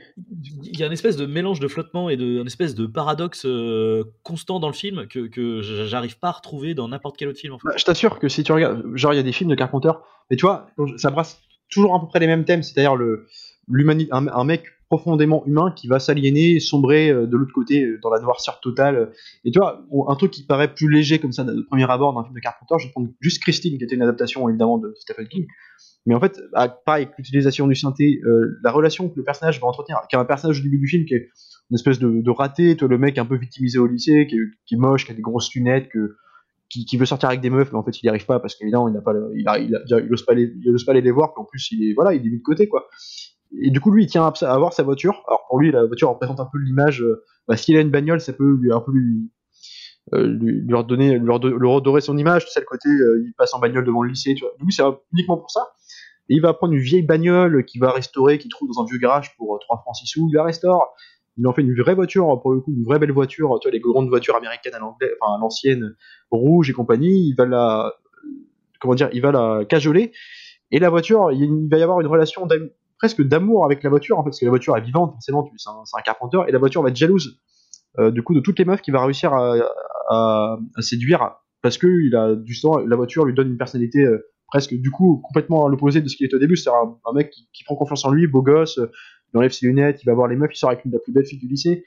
il y a une espèce de mélange de flottement et de, une espèce de paradoxe euh, constant dans le film que, que j'arrive pas à retrouver dans n'importe quel autre film. En fait. bah, je t'assure que si tu regardes, genre il y a des films de Carpenter, mais tu vois, ça brasse toujours à peu près les mêmes thèmes, c'est-à-dire le l'humanité, un, un mec profondément humain qui va s'aliéner, sombrer euh, de l'autre côté euh, dans la noirceur totale. Et tu vois, un truc qui paraît plus léger comme ça de premier abord d'un film de Carpenter, je vais prendre juste Christine, qui était une adaptation évidemment de Stephen King. Mais en fait, pareil, l'utilisation du synthé, euh, la relation que le personnage va entretenir, qui est un personnage au début du film qui est une espèce de, raté, toi, le mec un peu victimisé au lycée, qui est, moche, qui a des grosses lunettes, que, qui, veut sortir avec des meufs, mais en fait il n'y arrive pas parce qu'évidemment il n'a pas, il, a, il, pas les, pas aller les voir, puis en plus il est, voilà, il est mis de côté quoi. Et du coup lui il tient à, avoir sa voiture. Alors pour lui la voiture représente un peu l'image. euh, bah, S'il a une bagnole, ça peut lui un peu lui, euh, lui, lui redonner, lui, redo- lui redorer son image. Tu sais le côté, euh, il passe en bagnole devant le lycée. Tu vois. Du coup c'est uniquement pour ça. Et il va prendre une vieille bagnole qu'il va restaurer, qu'il trouve dans un vieux garage pour euh, 3 francs 6 sous. Il la restaure. Il en fait une vraie voiture, pour le coup, une vraie belle voiture, tu vois, les grandes voitures américaines à l'ancienne, rouge et compagnie. Il va la, comment dire, il va la cajoler. Et la voiture, il va y avoir une relation presque d'amour avec la voiture, en fait, parce que la voiture est vivante, forcément, c'est un, un carpenteur, et la voiture va être jalouse, euh, du coup, de toutes les meufs qu'il va réussir à, séduire, parce que il a, la voiture lui donne une personnalité euh, presque, du coup, complètement à l'opposé de ce qu'il était au début, c'est un, mec qui, prend confiance en lui, beau gosse, il enlève ses lunettes, il va voir les meufs, il sort avec une de la plus belle fille du lycée,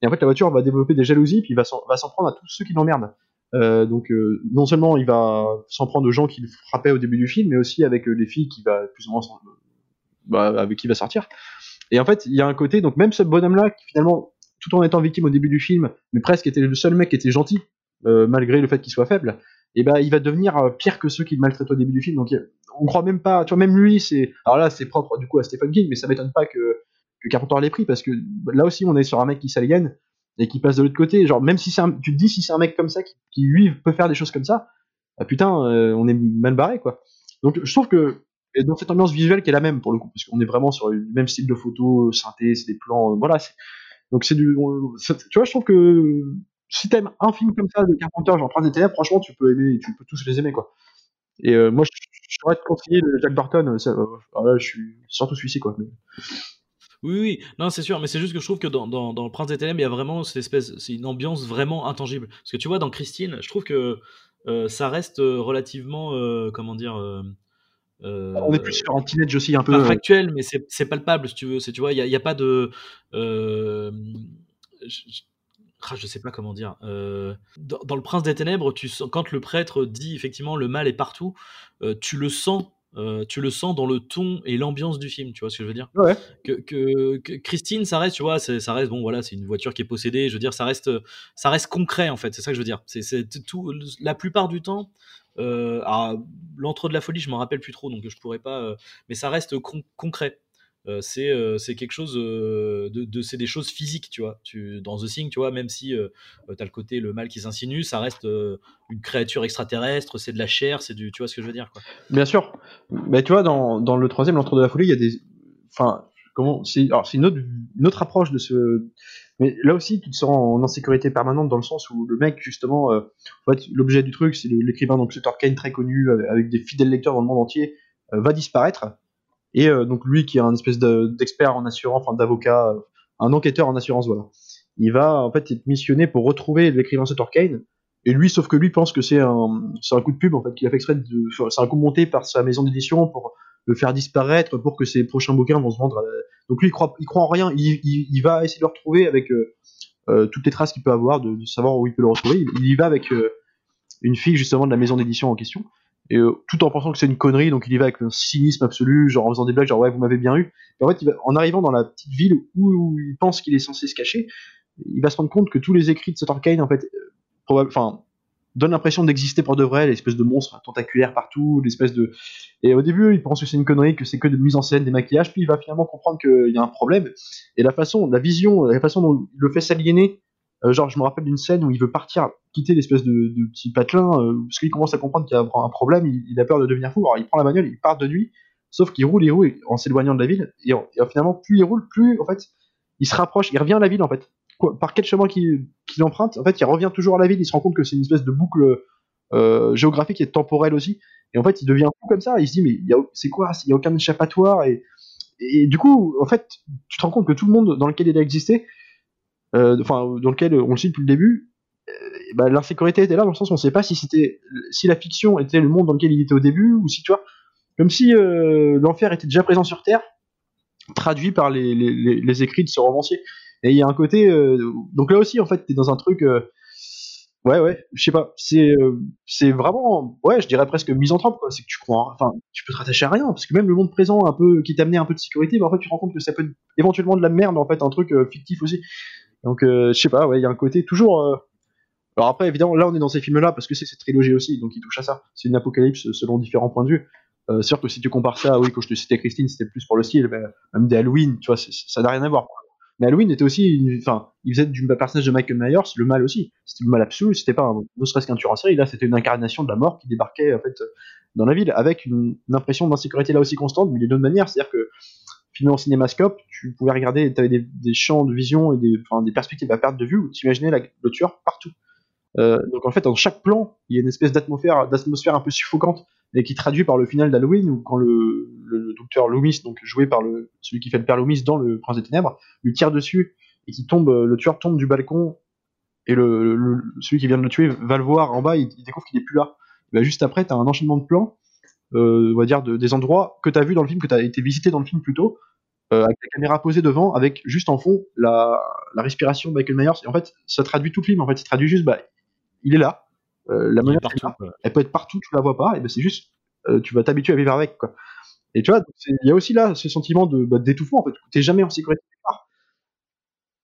et en fait, la voiture va développer des jalousies, puis il va s'en prendre à tous ceux qui l'emmerdent. Euh, donc non seulement il va s'en prendre aux gens qui le frappaient au début du film, mais aussi avec les filles qui va plus ou moins bah, avec qui il va sortir. Et en fait, il y a un côté, donc même ce bonhomme-là, qui finalement, tout en étant victime au début du film, mais presque était le seul mec qui était gentil, malgré le fait qu'il soit faible, et ben il va devenir pire que ceux qui le maltraitent au début du film. Donc on croit même pas, tu vois, même lui, c'est. Alors là, c'est propre du coup à Stephen King, mais ça m'étonne pas que, que Carpenter l'ait pris parce que là aussi, on est sur un mec qui s'aliène et qui passe de l'autre côté. Genre, même si c'est tu te dis si c'est un mec comme ça qui, lui peut faire des choses comme ça, ah, putain, on est mal barré quoi. Donc je trouve que et dans cette ambiance visuelle qui est la même pour le coup, parce qu'on est vraiment sur le même style de photo, synthé, c'est des plans, voilà. Donc c'est du, tu vois, je trouve que si t'aimes un film comme ça de Carpenter, genre Prince des Ténèbres, franchement, tu peux aimer, tu peux tous les aimer quoi. Et euh, moi, je, je pourrais te conseiller Jack Barton. Ça, euh, je suis surtout celui-ci quoi. Oui, oui, non, c'est sûr, mais c'est juste que je trouve que dans, Le Prince des Ténèbres, il y a vraiment cette espèce, c'est une ambiance vraiment intangible. Parce que tu vois, dans Christine, je trouve que euh, ça reste relativement, euh, comment dire, euh, on est plus sur un teenage aussi un peu. Pas factuel, mais c'est palpable si tu veux. Tu vois, il n'y a, a, pas de. Euh, je, ah, je, sais pas comment dire. Euh, dans, Le Prince des Ténèbres, tu quand le prêtre dit effectivement le mal est partout, tu le sens. tu le sens dans le ton et l'ambiance du film, tu vois ce que je veux dire? Ouais. que, que, Christine, ça reste, tu vois, ça reste bon, voilà, c'est une voiture qui est possédée. Je veux dire, ça reste, ça reste concret en fait. C'est ça que je veux dire. C'est tout. La plupart du temps, euh, l'entre de la folie, je m'en rappelle plus trop, donc je pourrais pas. Euh, mais ça reste concret. Euh, c'est quelque chose de, c'est des choses physiques tu vois tu dans The Thing tu vois même si tu as le côté le mal qui s'insinue ça reste une créature extraterrestre c'est de la chair c'est du tu vois ce que je veux dire bien sûr mais tu vois dans, dans le troisième l'entre de la folie il y a des enfin comment c'est alors c'est une autre approche de ce mais là aussi, tu te sens en insécurité permanente dans le sens où le mec, justement, euh, en fait, l'objet du truc, c'est l'écrivain donc Sutter Kane très connu avec des fidèles lecteurs dans le monde entier, euh, va disparaître. Et euh, donc lui, qui est un espèce d'expert en assurance, enfin d'avocat, un enquêteur en assurance, voilà. Il va en fait être missionné pour retrouver l'écrivain Sutter Kane. Et lui, sauf que lui pense que c'est un, un coup de pub en fait qu'il a fait exprès de, c'est un coup monté par sa maison d'édition pour le faire disparaître pour que ses prochains bouquins vont se vendre. Donc lui, il croit, il croit en rien. Il, il, va essayer de le retrouver avec euh, euh, toutes les traces qu'il peut avoir, de, savoir où il peut le retrouver. Il, y va avec euh, une fille justement de la maison d'édition en question, et tout en pensant que c'est une connerie. Donc il y va avec un cynisme absolu, genre en faisant des blagues, genre ouais, vous m'avez bien eu. En fait, en arrivant dans la petite ville où, il pense qu'il est censé se cacher, il va se rendre compte que tous les écrits de Sutter Kane, en fait, enfin, donne l'impression d'exister pour de vrai, l'espèce de monstre tentaculaire partout, l'espèce de. Et au début, il pense que c'est une connerie, que c'est que de mise en scène, des maquillages, puis il va finalement comprendre qu'il y a un problème. Et la façon, la vision, la façon dont il le fait s'aliéner, euh, genre, je me rappelle d'une scène où il veut partir, quitter l'espèce de, petit patelin, euh, parce qu'il commence à comprendre qu'il y a un problème, il, a peur de devenir fou. Alors il prend la bagnole, il part de nuit, sauf qu'il roule, il roule en s'éloignant de la ville, et, et finalement, plus il roule, plus en fait, il se rapproche, il revient à la ville en fait par quel chemin qu'il emprunte, en fait, il revient toujours à la ville, il se rend compte que c'est une espèce de boucle euh, géographique et temporelle aussi. Et en fait, il devient fou comme ça, il se dit, mais c'est quoi Il n'y a aucun échappatoire. Et, du coup, en fait, tu te rends compte que tout le monde dans lequel il a existé, euh, enfin, dans lequel on le suit depuis le début, euh, bah, l'insécurité était là dans le sens où on ne sait pas si c'était si la fiction était le monde dans lequel il était au début ou si tu vois comme si l'enfer était déjà présent sur Terre traduit par les, les écrits de ce romancier et il y a un côté. Euh, donc là aussi, en fait, t'es dans un truc. Euh, ouais, ouais, je sais pas. C'est euh, c'est vraiment. Ouais, je dirais presque misanthrope, quoi. C'est que tu crois. Enfin, tu peux te rattacher à rien. Parce que même le monde présent, un peu, qui t'amenait un peu de sécurité, mais en fait, tu te rends compte que ça peut être éventuellement de la merde, en fait, un truc fictif aussi. Donc, je sais pas, ouais, il y a un côté toujours. Alors après, évidemment, là, on est dans ces films-là parce que c'est cette trilogie aussi, donc il touche à ça. C'est une apocalypse selon différents points de vue. Euh, sûr que si tu compares ça, oui, quand je te citais Christine, c'était plus pour le style, même des Halloween, tu vois, ça n'a rien à voir. Mais Halloween était aussi, enfin, il faisait du personnage de Michael Myers le mal aussi. C'était le mal absolu, c'était pas un, ne serait-ce qu'un tueur en série. Là, c'était une incarnation de la mort qui débarquait en fait dans la ville avec une, impression d'insécurité là aussi constante, mais d'une autre manière. C'est-à-dire que filmé en cinémascope, tu pouvais regarder, tu avais des, champs de vision et des, enfin, des perspectives à perte de vue où tu imaginais le tueur partout. Euh, donc en fait, dans chaque plan, il y a une espèce d'atmosphère, d'atmosphère un peu suffocante et qui traduit par le final d'Halloween où quand le, docteur Loomis, donc joué par celui qui fait le père Loomis dans le Prince des Ténèbres, lui tire dessus et qui tombe, le tueur tombe du balcon et le, celui qui vient de le tuer va le voir en bas, il, découvre qu'il est plus là. Bah, juste après, t'as un enchaînement de plans, euh, on va dire de, des endroits que t'as vu dans le film, que t'as été visité dans le film plus tôt, euh, avec la caméra posée devant, avec juste en fond la, la respiration de Michael Myers. Et en fait, ça traduit tout le film. En fait, ça traduit juste, bah, il est là. Euh, la menace, elle, peut être partout, tu la vois pas, et ben c'est juste, euh, tu vas t'habituer à vivre avec, quoi. Et tu vois, il y a aussi là ce sentiment de bah, d'étouffement, en fait, t'es jamais en sécurité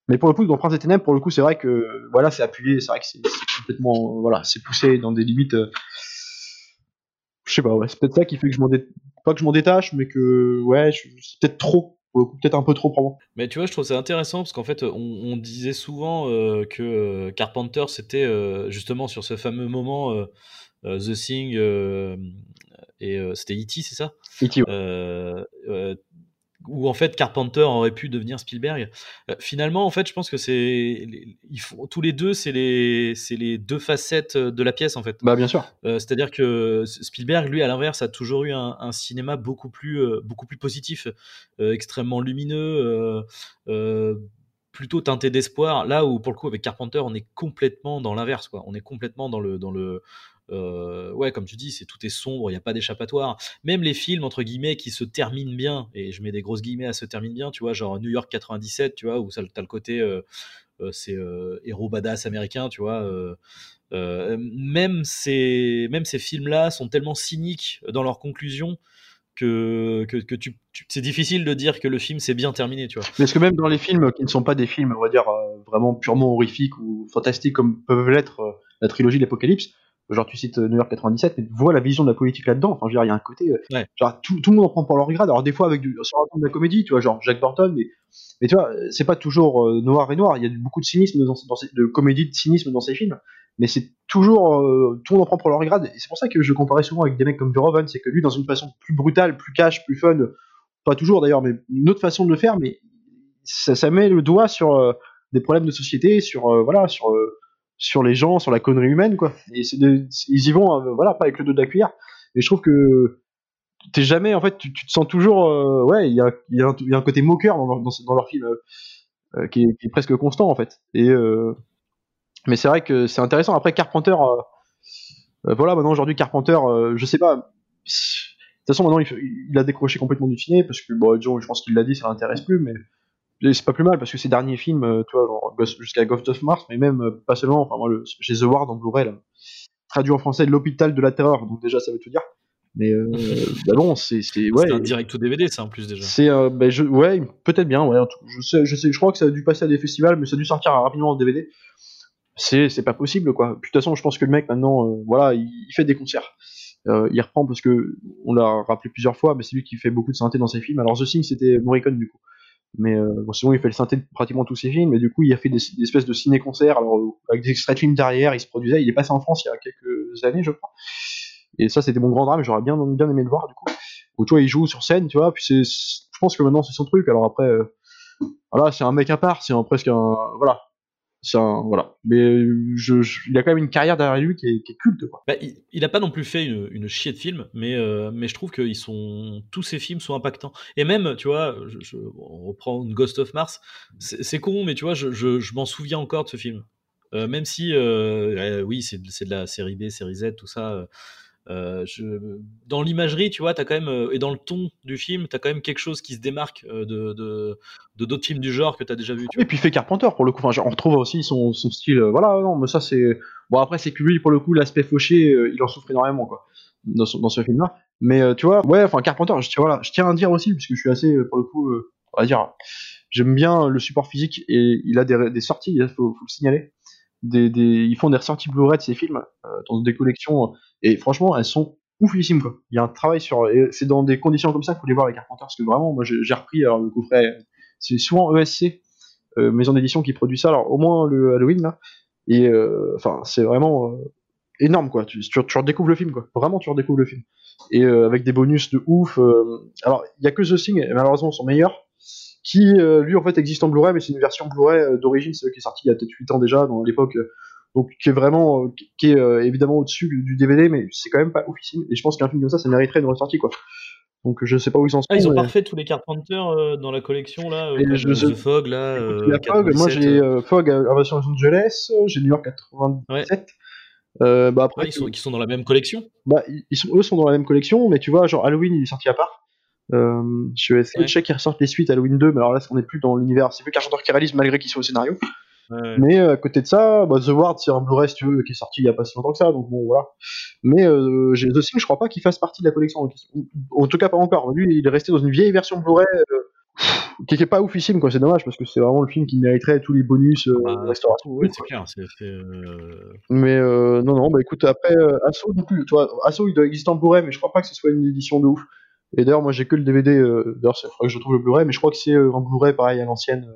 Mais pour le coup, dans Prince des Ténèbres, pour le coup, c'est vrai que voilà, c'est appuyé, c'est vrai que c'est complètement, voilà, c'est poussé dans des limites. Euh, je sais pas, ouais, c'est peut-être ça qui fait que je m'en pas que je m'en détache, mais que ouais, c'est peut-être trop pour le coup, peut-être un peu trop moi. Mais tu vois, je trouve ça intéressant parce qu'en fait, on, disait souvent euh, que euh, Carpenter, c'était justement sur ce fameux moment The Thing et c'était E.T., c'est ça? E.T. où en fait Carpenter aurait pu devenir Spielberg. Euh, finalement, en fait, je pense que c'est tous les deux, c'est les c'est les deux facettes de la pièce en fait. Bah bien sûr. Euh, c'est-à-dire que Spielberg, lui, à l'inverse, a toujours eu un, cinéma beaucoup plus euh, beaucoup plus positif, extrêmement lumineux. plutôt teinté d'espoir là où pour le coup avec Carpenter on est complètement dans l'inverse quoi on est complètement dans le dans le euh, ouais, comme tu dis, c'est tout est sombre, il n'y a pas d'échappatoire. Même les films entre guillemets qui se terminent bien, et je mets des grosses guillemets à se terminer bien, tu vois, genre New York 97, tu vois, où ça t'as le côté euh, euh, c'est héros badass américain, tu vois. même ces même ces films-là sont tellement cyniques dans leurs conclusions que, c'est difficile de dire que le film s'est bien terminé, tu vois. Mais est-ce que même dans les films qui ne sont pas des films, on va dire, vraiment purement horrifiques ou fantastiques comme peuvent l'être la trilogie de l'Apocalypse, genre tu cites New York 97, mais vois la vision de la politique là-dedans. Enfin, je veux dire, il y a un côté, euh, genre tout, tout, le monde en prend pour leur grade. Alors des fois avec du, sur la de la comédie, tu vois, genre Jack Burton, mais, mais tu vois, c'est pas toujours euh, noir et noir. Il y a beaucoup de cynisme dans, dans ces, de comédie, de cynisme dans ces films, mais c'est toujours euh, tout le monde en prend pour leur grade. Et c'est pour ça que je comparais souvent avec des mecs comme Verhoeven, c'est que lui, dans une façon plus brutale, plus cash, plus fun, pas toujours d'ailleurs, mais une autre façon de le faire, mais ça, ça met le doigt sur des problèmes de société, sur voilà, sur sur les gens, sur la connerie humaine, quoi. Et c'est ils y vont, euh, voilà, pas avec le dos de la cuillère. Et je trouve que t'es jamais, en fait, tu, te sens toujours, euh, ouais, il y a, y, a un côté moqueur dans, dans, dans leur film euh, qui, est, qui, est, presque constant, en fait. Et mais c'est vrai que c'est intéressant. Après Carpenter, voilà, maintenant aujourd'hui Carpenter, je sais pas. De toute façon, maintenant il, a décroché complètement du ciné parce que bon, je pense qu'il l'a dit, ça l'intéresse plus, mais c'est pas plus mal parce que ces derniers films, euh, tu vois, genre jusqu'à Ghost of Mars, mais même euh, pas seulement, enfin moi le, j'ai The Ward en Blu-ray traduit en français l'hôpital de la terreur, donc déjà ça veut tout dire. Mais euh, bah bon, c'est c'est ouais. C'est un direct ou DVD, ça en plus déjà. C'est euh, bah, je, ouais, peut-être bien, ouais. Je sais, je sais, je crois que ça a dû passer à des festivals, mais ça a dû sortir rapidement en DVD. C'est c'est pas possible quoi. Puis de toute façon, je pense que le mec maintenant, euh, voilà, il, il, fait des concerts. il reprend parce que on l'a rappelé plusieurs fois, mais c'est lui qui fait beaucoup de synthé dans ses films. Alors The Thing, c'était Morricone du coup. Mais euh, bon, sinon, il fait le synthé de pratiquement tous ses films. Et du coup, il a fait des, espèces de ciné-concerts, alors avec des extraits de films derrière. Il se produisait. Il est passé en France il y a quelques années, je crois. Et ça, c'était mon grand drame. J'aurais bien, bien aimé le voir, du coup. Où tu vois, il joue sur scène, tu vois. Puis c'est, je pense que maintenant, c'est son truc. Alors après, euh, voilà, c'est un mec à part. C'est presque un, voilà, voilà. Mais je, il a quand même une carrière derrière lui qui est, culte. Bah, il, n'a pas non plus fait une, chier de film, mais, euh, mais je trouve que ils sont, tous ces films sont impactants. Et même, tu vois, je, on reprend Ghost of Mars, c'est con, mais tu vois, je, je m'en souviens encore de ce film. Euh, même si, euh, oui, c'est de la série B, série Z, tout ça. Euh, je... Dans l'imagerie, tu vois, as quand même, euh, et dans le ton du film, tu as quand même quelque chose qui se démarque euh, de, de, d'autres films du genre que tu as déjà vu. et puis fait Carpenter pour le coup. Enfin, on retrouve aussi son, son style. voilà, non, mais ça c'est. Bon, après, c'est que lui, pour le coup, l'aspect fauché, il en souffre énormément, quoi, dans, dans ce film-là. Mais tu vois, ouais, enfin, Carpenter, je, voilà, je tiens à dire aussi, puisque je suis assez, pour le coup, on va dire, j'aime bien le support physique et il a des, des sorties, il faut, faut le signaler. Des, des, ils font des ressorties Blu-ray de ces films dans des collections et franchement, elles sont oufissimes quoi. Il y a un travail sur, c'est dans des conditions comme ça qu'il faut les voir les Carpenters parce que vraiment, moi j'ai repris alors, le coffret, c'est souvent ESC, euh, maison d'édition qui produit ça, alors au moins le Halloween là, et euh, enfin c'est vraiment euh, énorme quoi. Tu, tu, redécouvres le film quoi. Vraiment tu redécouvres le film. Et euh, avec des bonus de ouf. alors il y a que The Thing, malheureusement son meilleur, qui lui en fait existe en Blu-ray, mais c'est une version Blu-ray d'origine, c'est qui est sorti il y a peut-être 8 ans déjà, dans l'époque donc qui est vraiment, euh, qui est euh, évidemment au-dessus du DVD, mais c'est quand même pas oufissime. Et je pense qu'un film comme ça, ça mériterait une ressortie, quoi. Donc je sais pas où ils en sont. Ah, ils ont parfait tous les Carpenter euh, dans la collection là. Euh, The Fog là. Fog, moi j'ai Fog à version Los Angeles, j'ai New York 97. Ouais. bah après, ils, sont, ils sont dans la même collection? Bah ils sont, eux sont dans la même collection, mais tu vois genre Halloween il est sorti à part. je vais essayer de checker qu'ils ressortent les suites Halloween 2, mais alors là on est plus dans l'univers, c'est plus Carpenter qui réalise malgré qu'ils soient au scénario. Mais euh, à côté de ça, bah, The Ward, c'est un Blu-ray, tu veux, qui est sorti il y a pas si longtemps que ça, donc bon, voilà. Mais euh, The Thing, je crois pas qu'il fasse partie de la collection. En tout cas, pas encore. Lui, il est resté dans une vieille version Blu-ray, euh, qui est pas oufissime quoi c'est dommage parce que c'est vraiment le film qui mériterait tous les bonus euh, Bah, restauration c'est clair. euh, mais euh, non non bah écoute après Asso non plus toi Asso il doit exister en Blu-ray mais je crois pas que ce soit une édition de ouf et d'ailleurs moi j'ai que le DVD d'ailleurs il faudrait que je trouve le Blu-ray mais je crois que c'est en Blu-ray pareil à l'ancienne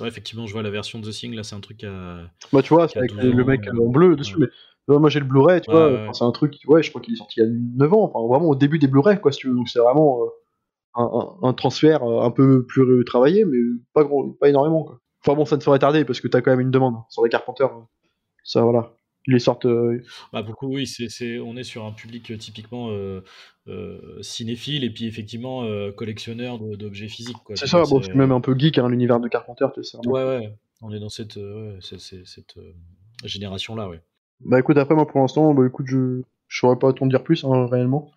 Ouais, effectivement, je vois la version de The Thing. Là, c'est un truc à. bah tu vois c'est avec 12 le ans, mec euh, en bleu dessus ouais. mais moi j'ai le Blu-ray tu Ouais, vois ouais, c'est un truc ouais je crois qu'il est sorti il y a 9 ans enfin vraiment au début des Blu-ray quoi si tu veux donc c'est vraiment euh, un, un- un transfert euh, un peu plus travaillé mais pas gros pas énormément quoi enfin bon ça ne saurait tarder parce que t'as quand même une demande sur les Carpenters hein. ça voilà les sortent euh, Bah, beaucoup, oui. C'est, on est sur un public euh, typiquement euh, cinéphile et puis effectivement euh, collectionneur d'objets physiques. C'est ça bon c'est même un peu geek hein, l'univers de Carpenter tu sais, c'est vraiment- Ouais, ouais. On est dans cette, euh, génération-là, ouais. bah écoute après moi pour l'instant bah écoute je je saurais pas t'en dire plus hein, réellement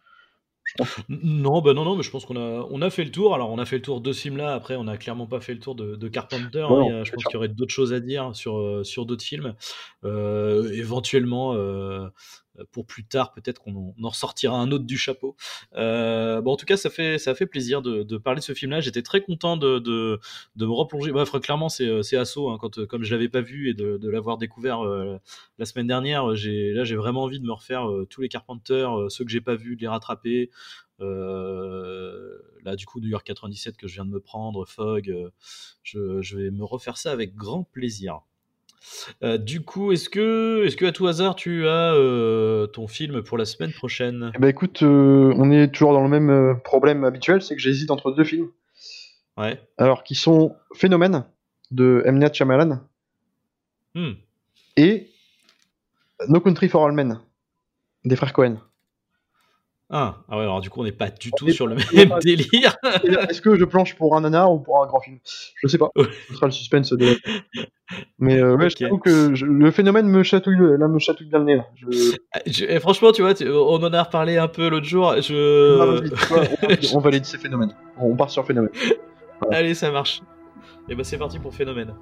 Non, bah non, non, mais je pense qu'on a, on a fait le tour. Alors, on a fait le tour de ce film-là. Après, on a clairement pas fait le tour de, de Carpenter. hein. Ouais, Il y a- je pense qu'il y aurait d'autres choses à dire sur, euh, sur d'autres films. Euh, éventuellement, euh, pour plus tard, peut-être qu'on en, ressortira un autre du chapeau. Euh, bon, en tout cas, ça fait, ça fait plaisir de, parler de ce film-là. J'étais très content de, de, me replonger. Bref, clairement, c'est, euh, c'est Asso. Hein, quand, euh, comme je l'avais pas vu et de, l'avoir découvert euh, la semaine dernière, j'ai, là, j'ai vraiment envie de me refaire euh, tous les Carpenters, euh, ceux que j'ai pas vus, de les rattraper. Euh, là, du coup, New York 97 que je viens de me prendre, Fog, euh, je, je vais me refaire ça avec grand plaisir. Euh, du coup, est-ce que, est-ce que à tout hasard, tu as euh, ton film pour la semaine prochaine? Eh bah écoute euh, on est toujours dans le même problème habituel c'est que j'hésite entre deux films Ouais. alors qui sont Phénomène de M. Night Shyamalan Hmm. et No Country for All Men des frères Cohen. Ah, ah ouais, alors du coup, on n'est pas du On tout sur le même pas- délire. Est-ce que je planche pour un nanar ou pour un grand film? Je sais pas. Ce sera le suspense de. Mais euh, ouais, je t'avoue que je- le phénomène me chatouille, le- là, me chatouille bien le nez. Je... Je- et franchement, tu vois, tu- on en a reparlé un peu l'autre jour. Ah, Je... vois, on, valide, on valide ces phénomènes. On part sur phénomène. Allez, ça marche. Et bah c'est parti pour Phénomène.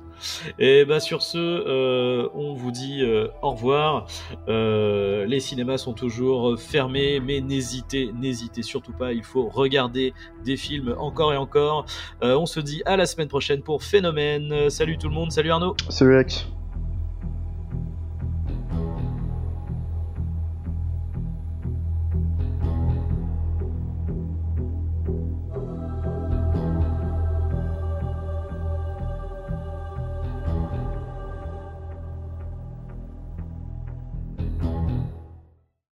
Et bah sur ce, euh, on vous dit euh, au revoir. Euh, les cinémas sont toujours fermés, mais n'hésitez, n'hésitez surtout pas. Il faut regarder des films encore et encore. On se dit à la semaine prochaine pour Phénomène. Salut tout le monde, salut Arnaud. Salut Alex.